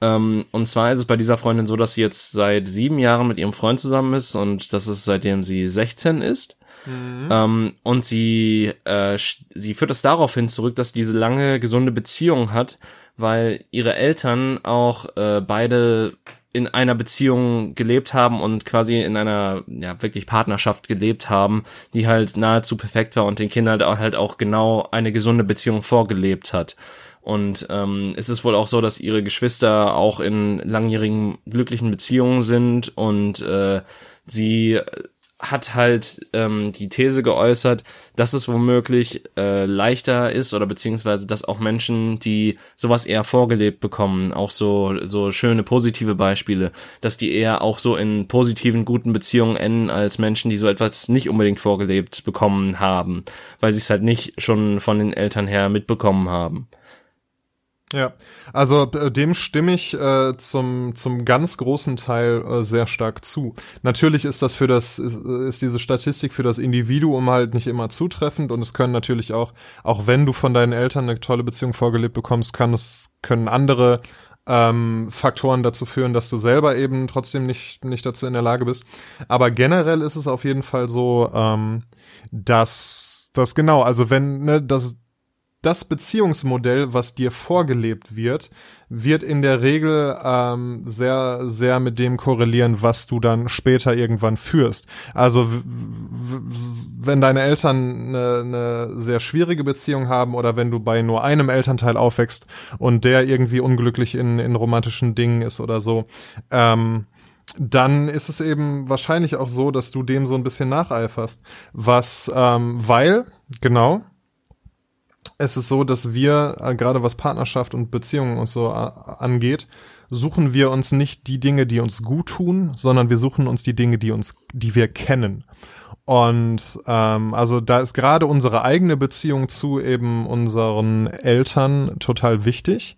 Ähm, und zwar ist es bei dieser Freundin so, dass sie jetzt seit sieben Jahren mit ihrem Freund zusammen ist und das ist seitdem sie 16 ist. Mhm. Ähm, und sie, äh, sie führt das darauf hin zurück, dass diese lange gesunde Beziehung hat, weil ihre Eltern auch äh, beide in einer Beziehung gelebt haben und quasi in einer ja wirklich Partnerschaft gelebt haben, die halt nahezu perfekt war und den Kindern halt auch genau eine gesunde Beziehung vorgelebt hat. Und ähm, es ist wohl auch so, dass ihre Geschwister auch in langjährigen glücklichen Beziehungen sind und äh, sie hat halt ähm, die These geäußert, dass es womöglich äh, leichter ist oder beziehungsweise dass auch Menschen, die sowas eher vorgelebt bekommen, auch so so schöne positive Beispiele, dass die eher auch so in positiven guten Beziehungen enden als Menschen, die so etwas nicht unbedingt vorgelebt bekommen haben, weil sie es halt nicht schon von den Eltern her mitbekommen haben. Ja, also äh, dem stimme ich äh, zum zum ganz großen Teil äh, sehr stark zu. Natürlich ist das für das ist, ist diese Statistik für das Individuum halt nicht immer zutreffend und es können natürlich auch auch wenn du von deinen Eltern eine tolle Beziehung vorgelebt bekommst, kann es können andere ähm, Faktoren dazu führen, dass du selber eben trotzdem nicht nicht dazu in der Lage bist. Aber generell ist es auf jeden Fall so, ähm, dass das genau, also wenn ne, das das Beziehungsmodell, was dir vorgelebt wird, wird in der Regel ähm, sehr, sehr mit dem korrelieren, was du dann später irgendwann führst. Also wenn deine Eltern eine, eine sehr schwierige Beziehung haben oder wenn du bei nur einem Elternteil aufwächst und der irgendwie unglücklich in, in romantischen Dingen ist oder so, ähm, dann ist es eben wahrscheinlich auch so, dass du dem so ein bisschen nacheiferst. Was, ähm, weil, genau, es ist so, dass wir, äh, gerade was Partnerschaft und Beziehungen und so angeht, suchen wir uns nicht die Dinge, die uns gut tun, sondern wir suchen uns die Dinge, die uns, die wir kennen. Und ähm, also da ist gerade unsere eigene Beziehung zu eben unseren Eltern total wichtig.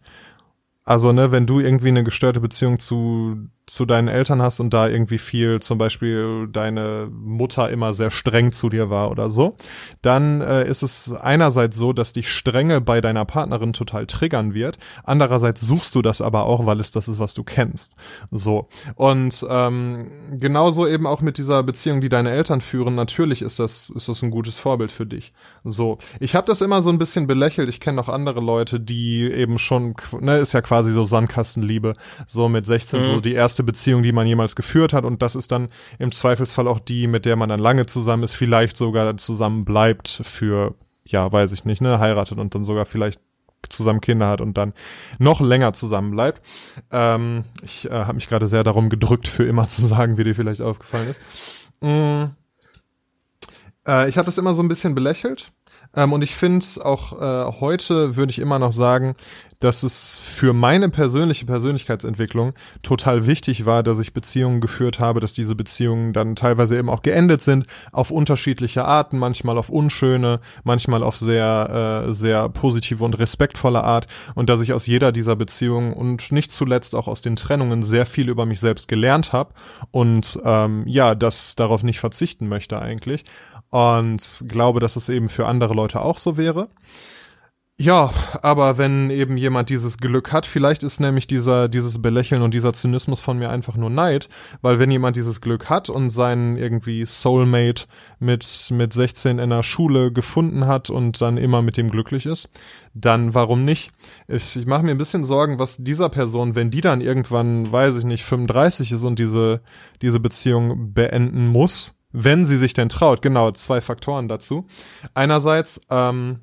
Also, ne, wenn du irgendwie eine gestörte Beziehung zu zu deinen Eltern hast und da irgendwie viel, zum Beispiel deine Mutter immer sehr streng zu dir war oder so, dann äh, ist es einerseits so, dass dich Strenge bei deiner Partnerin total triggern wird. Andererseits suchst du das aber auch, weil es das ist, was du kennst. So. Und ähm, genauso eben auch mit dieser Beziehung, die deine Eltern führen, natürlich ist das, ist das ein gutes Vorbild für dich. So. Ich habe das immer so ein bisschen belächelt. Ich kenne noch andere Leute, die eben schon, ne, ist ja quasi so Sandkastenliebe, so mit 16 mhm. so die erste Beziehung, die man jemals geführt hat und das ist dann im Zweifelsfall auch die, mit der man dann lange zusammen ist, vielleicht sogar zusammen bleibt für, ja, weiß ich nicht, ne, heiratet und dann sogar vielleicht zusammen Kinder hat und dann noch länger zusammen bleibt. Ähm, ich äh, habe mich gerade sehr darum gedrückt, für immer zu sagen, wie dir vielleicht aufgefallen ist. Mm. Äh, ich habe das immer so ein bisschen belächelt. Ähm, und ich finde auch äh, heute würde ich immer noch sagen, dass es für meine persönliche Persönlichkeitsentwicklung total wichtig war, dass ich Beziehungen geführt habe, dass diese Beziehungen dann teilweise eben auch geendet sind, auf unterschiedliche Arten, manchmal auf unschöne, manchmal auf sehr, äh, sehr positive und respektvolle Art. Und dass ich aus jeder dieser Beziehungen und nicht zuletzt auch aus den Trennungen sehr viel über mich selbst gelernt habe und ähm, ja, das darauf nicht verzichten möchte eigentlich und glaube, dass es eben für andere Leute auch so wäre. Ja, aber wenn eben jemand dieses Glück hat, vielleicht ist nämlich dieser, dieses Belächeln und dieser Zynismus von mir einfach nur Neid, weil wenn jemand dieses Glück hat und seinen irgendwie Soulmate mit, mit 16 in der Schule gefunden hat und dann immer mit dem glücklich ist, dann warum nicht? Ich, ich mache mir ein bisschen Sorgen, was dieser Person, wenn die dann irgendwann, weiß ich nicht, 35 ist und diese, diese Beziehung beenden muss, wenn sie sich denn traut, genau, zwei Faktoren dazu. Einerseits, ähm,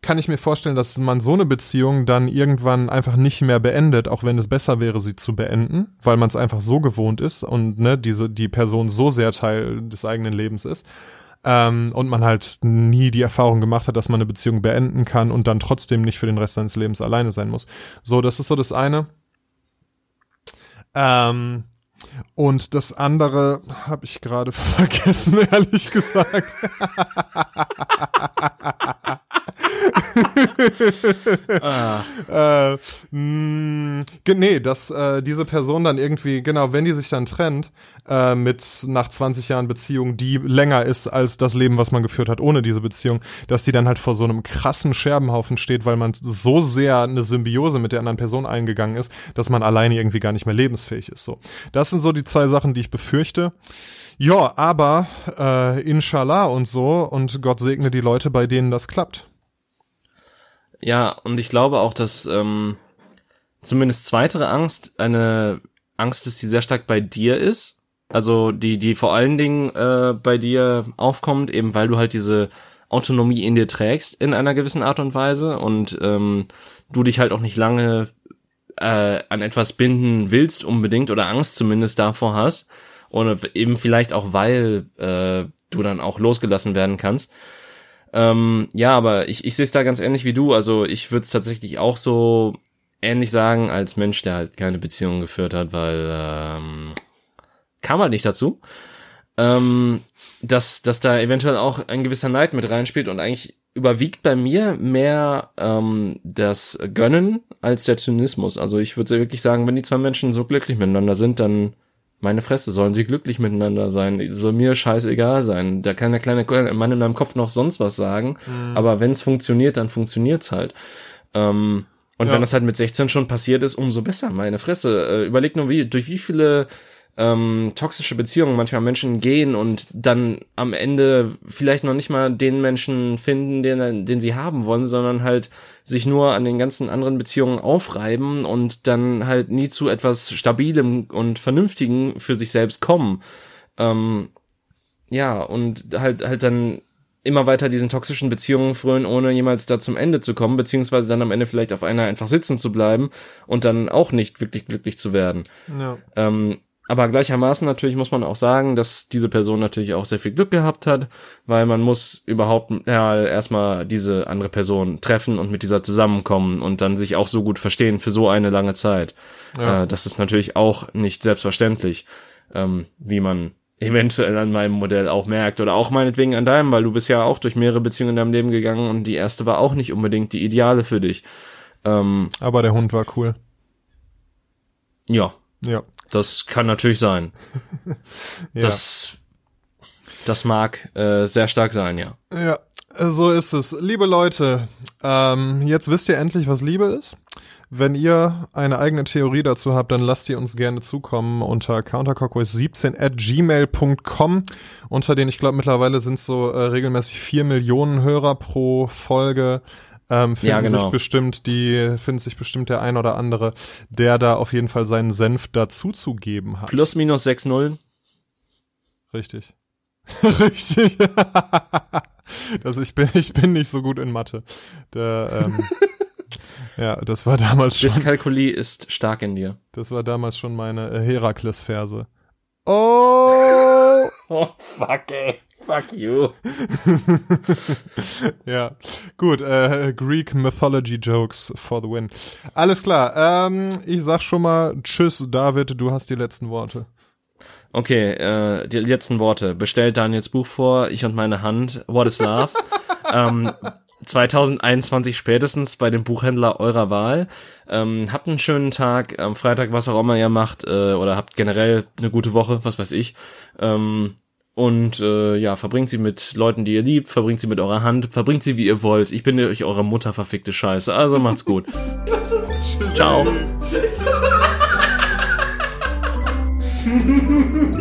kann ich mir vorstellen, dass man so eine Beziehung dann irgendwann einfach nicht mehr beendet, auch wenn es besser wäre, sie zu beenden, weil man es einfach so gewohnt ist und ne, diese die Person so sehr Teil des eigenen Lebens ist. Ähm, und man halt nie die Erfahrung gemacht hat, dass man eine Beziehung beenden kann und dann trotzdem nicht für den Rest seines Lebens alleine sein muss. So, das ist so das eine. Ähm, und das andere habe ich gerade vergessen, ehrlich gesagt. Ah. äh, mh, nee, dass äh, diese Person dann irgendwie, genau, wenn die sich dann trennt, äh, mit nach 20 Jahren Beziehung, die länger ist als das Leben, was man geführt hat ohne diese Beziehung, dass die dann halt vor so einem krassen Scherbenhaufen steht, weil man so sehr eine Symbiose mit der anderen Person eingegangen ist, dass man alleine irgendwie gar nicht mehr lebensfähig ist. So, das sind so die zwei Sachen, die ich befürchte. Ja, aber äh, inshallah und so und Gott segne die Leute, bei denen das klappt. Ja, und ich glaube auch, dass ähm, zumindest zweitere Angst eine Angst ist, die sehr stark bei dir ist. Also die, die vor allen Dingen äh, bei dir aufkommt, eben weil du halt diese Autonomie in dir trägst in einer gewissen Art und Weise und ähm, du dich halt auch nicht lange äh, an etwas binden willst unbedingt oder Angst zumindest davor hast und eben vielleicht auch weil äh, du dann auch losgelassen werden kannst. Ähm, ja, aber ich, ich sehe es da ganz ähnlich wie du. Also ich würde es tatsächlich auch so ähnlich sagen als Mensch, der halt keine Beziehung geführt hat, weil ähm, kam halt nicht dazu. Ähm, dass, dass da eventuell auch ein gewisser Neid mit reinspielt und eigentlich überwiegt bei mir mehr ähm, das Gönnen als der Zynismus. Also ich würde wirklich sagen, wenn die zwei Menschen so glücklich miteinander sind, dann meine Fresse, sollen sie glücklich miteinander sein, soll mir scheißegal sein. Da kann der kleine Mann in meinem Kopf noch sonst was sagen, mhm. aber wenn es funktioniert, dann funktioniert's halt. Ähm, und ja. wenn das halt mit 16 schon passiert ist, umso besser, meine Fresse. Äh, überleg nur, wie, durch wie viele ähm, toxische Beziehungen manchmal Menschen gehen und dann am Ende vielleicht noch nicht mal den Menschen finden, den, den sie haben wollen, sondern halt sich nur an den ganzen anderen Beziehungen aufreiben und dann halt nie zu etwas Stabilem und Vernünftigen für sich selbst kommen. Ähm, ja, und halt, halt dann immer weiter diesen toxischen Beziehungen frönen, ohne jemals da zum Ende zu kommen, beziehungsweise dann am Ende vielleicht auf einer einfach sitzen zu bleiben und dann auch nicht wirklich glücklich zu werden. Ja. Ähm, aber gleichermaßen natürlich muss man auch sagen, dass diese Person natürlich auch sehr viel Glück gehabt hat, weil man muss überhaupt ja, erstmal diese andere Person treffen und mit dieser zusammenkommen und dann sich auch so gut verstehen für so eine lange Zeit. Ja. Äh, das ist natürlich auch nicht selbstverständlich, ähm, wie man eventuell an meinem Modell auch merkt oder auch meinetwegen an deinem, weil du bist ja auch durch mehrere Beziehungen in deinem Leben gegangen und die erste war auch nicht unbedingt die ideale für dich. Ähm, Aber der Hund war cool. Ja, Ja. Das kann natürlich sein. ja. Das, das mag äh, sehr stark sein, ja. Ja, so ist es. Liebe Leute, ähm, jetzt wisst ihr endlich, was Liebe ist. Wenn ihr eine eigene Theorie dazu habt, dann lasst ihr uns gerne zukommen unter countercockwise17 at gmail.com. Unter den, ich glaube, mittlerweile sind so äh, regelmäßig vier Millionen Hörer pro Folge. Ähm, finden ja, genau. sich bestimmt die, findet sich bestimmt der ein oder andere, der da auf jeden Fall seinen Senf dazuzugeben hat. Plus minus sechs Nullen. Richtig. Richtig. das, ich, bin, ich bin nicht so gut in Mathe. Der, ähm, Ja, das war damals schon. Dyskalkulie ist stark in dir. Das war damals schon meine äh, Herakles-Verse. Oh! oh, fuck, ey. Fuck you. ja, gut. Äh, Greek Mythology Jokes for the win. Alles klar. Ähm, ich sag schon mal Tschüss, David. Du hast die letzten Worte. Okay, äh, die letzten Worte. Bestellt Daniels Buch vor. Ich und meine Hand. What is Love? ähm, 2021 spätestens bei dem Buchhändler eurer Wahl. Ähm, habt einen schönen Tag, am Freitag, was auch immer ihr macht, äh, oder habt generell eine gute Woche, was weiß ich. Ähm, und äh, ja, verbringt sie mit Leuten, die ihr liebt, verbringt sie mit eurer Hand, verbringt sie wie ihr wollt. Ich bin euch eure Mutter verfickte Scheiße. Also macht's gut. das ist Ciao.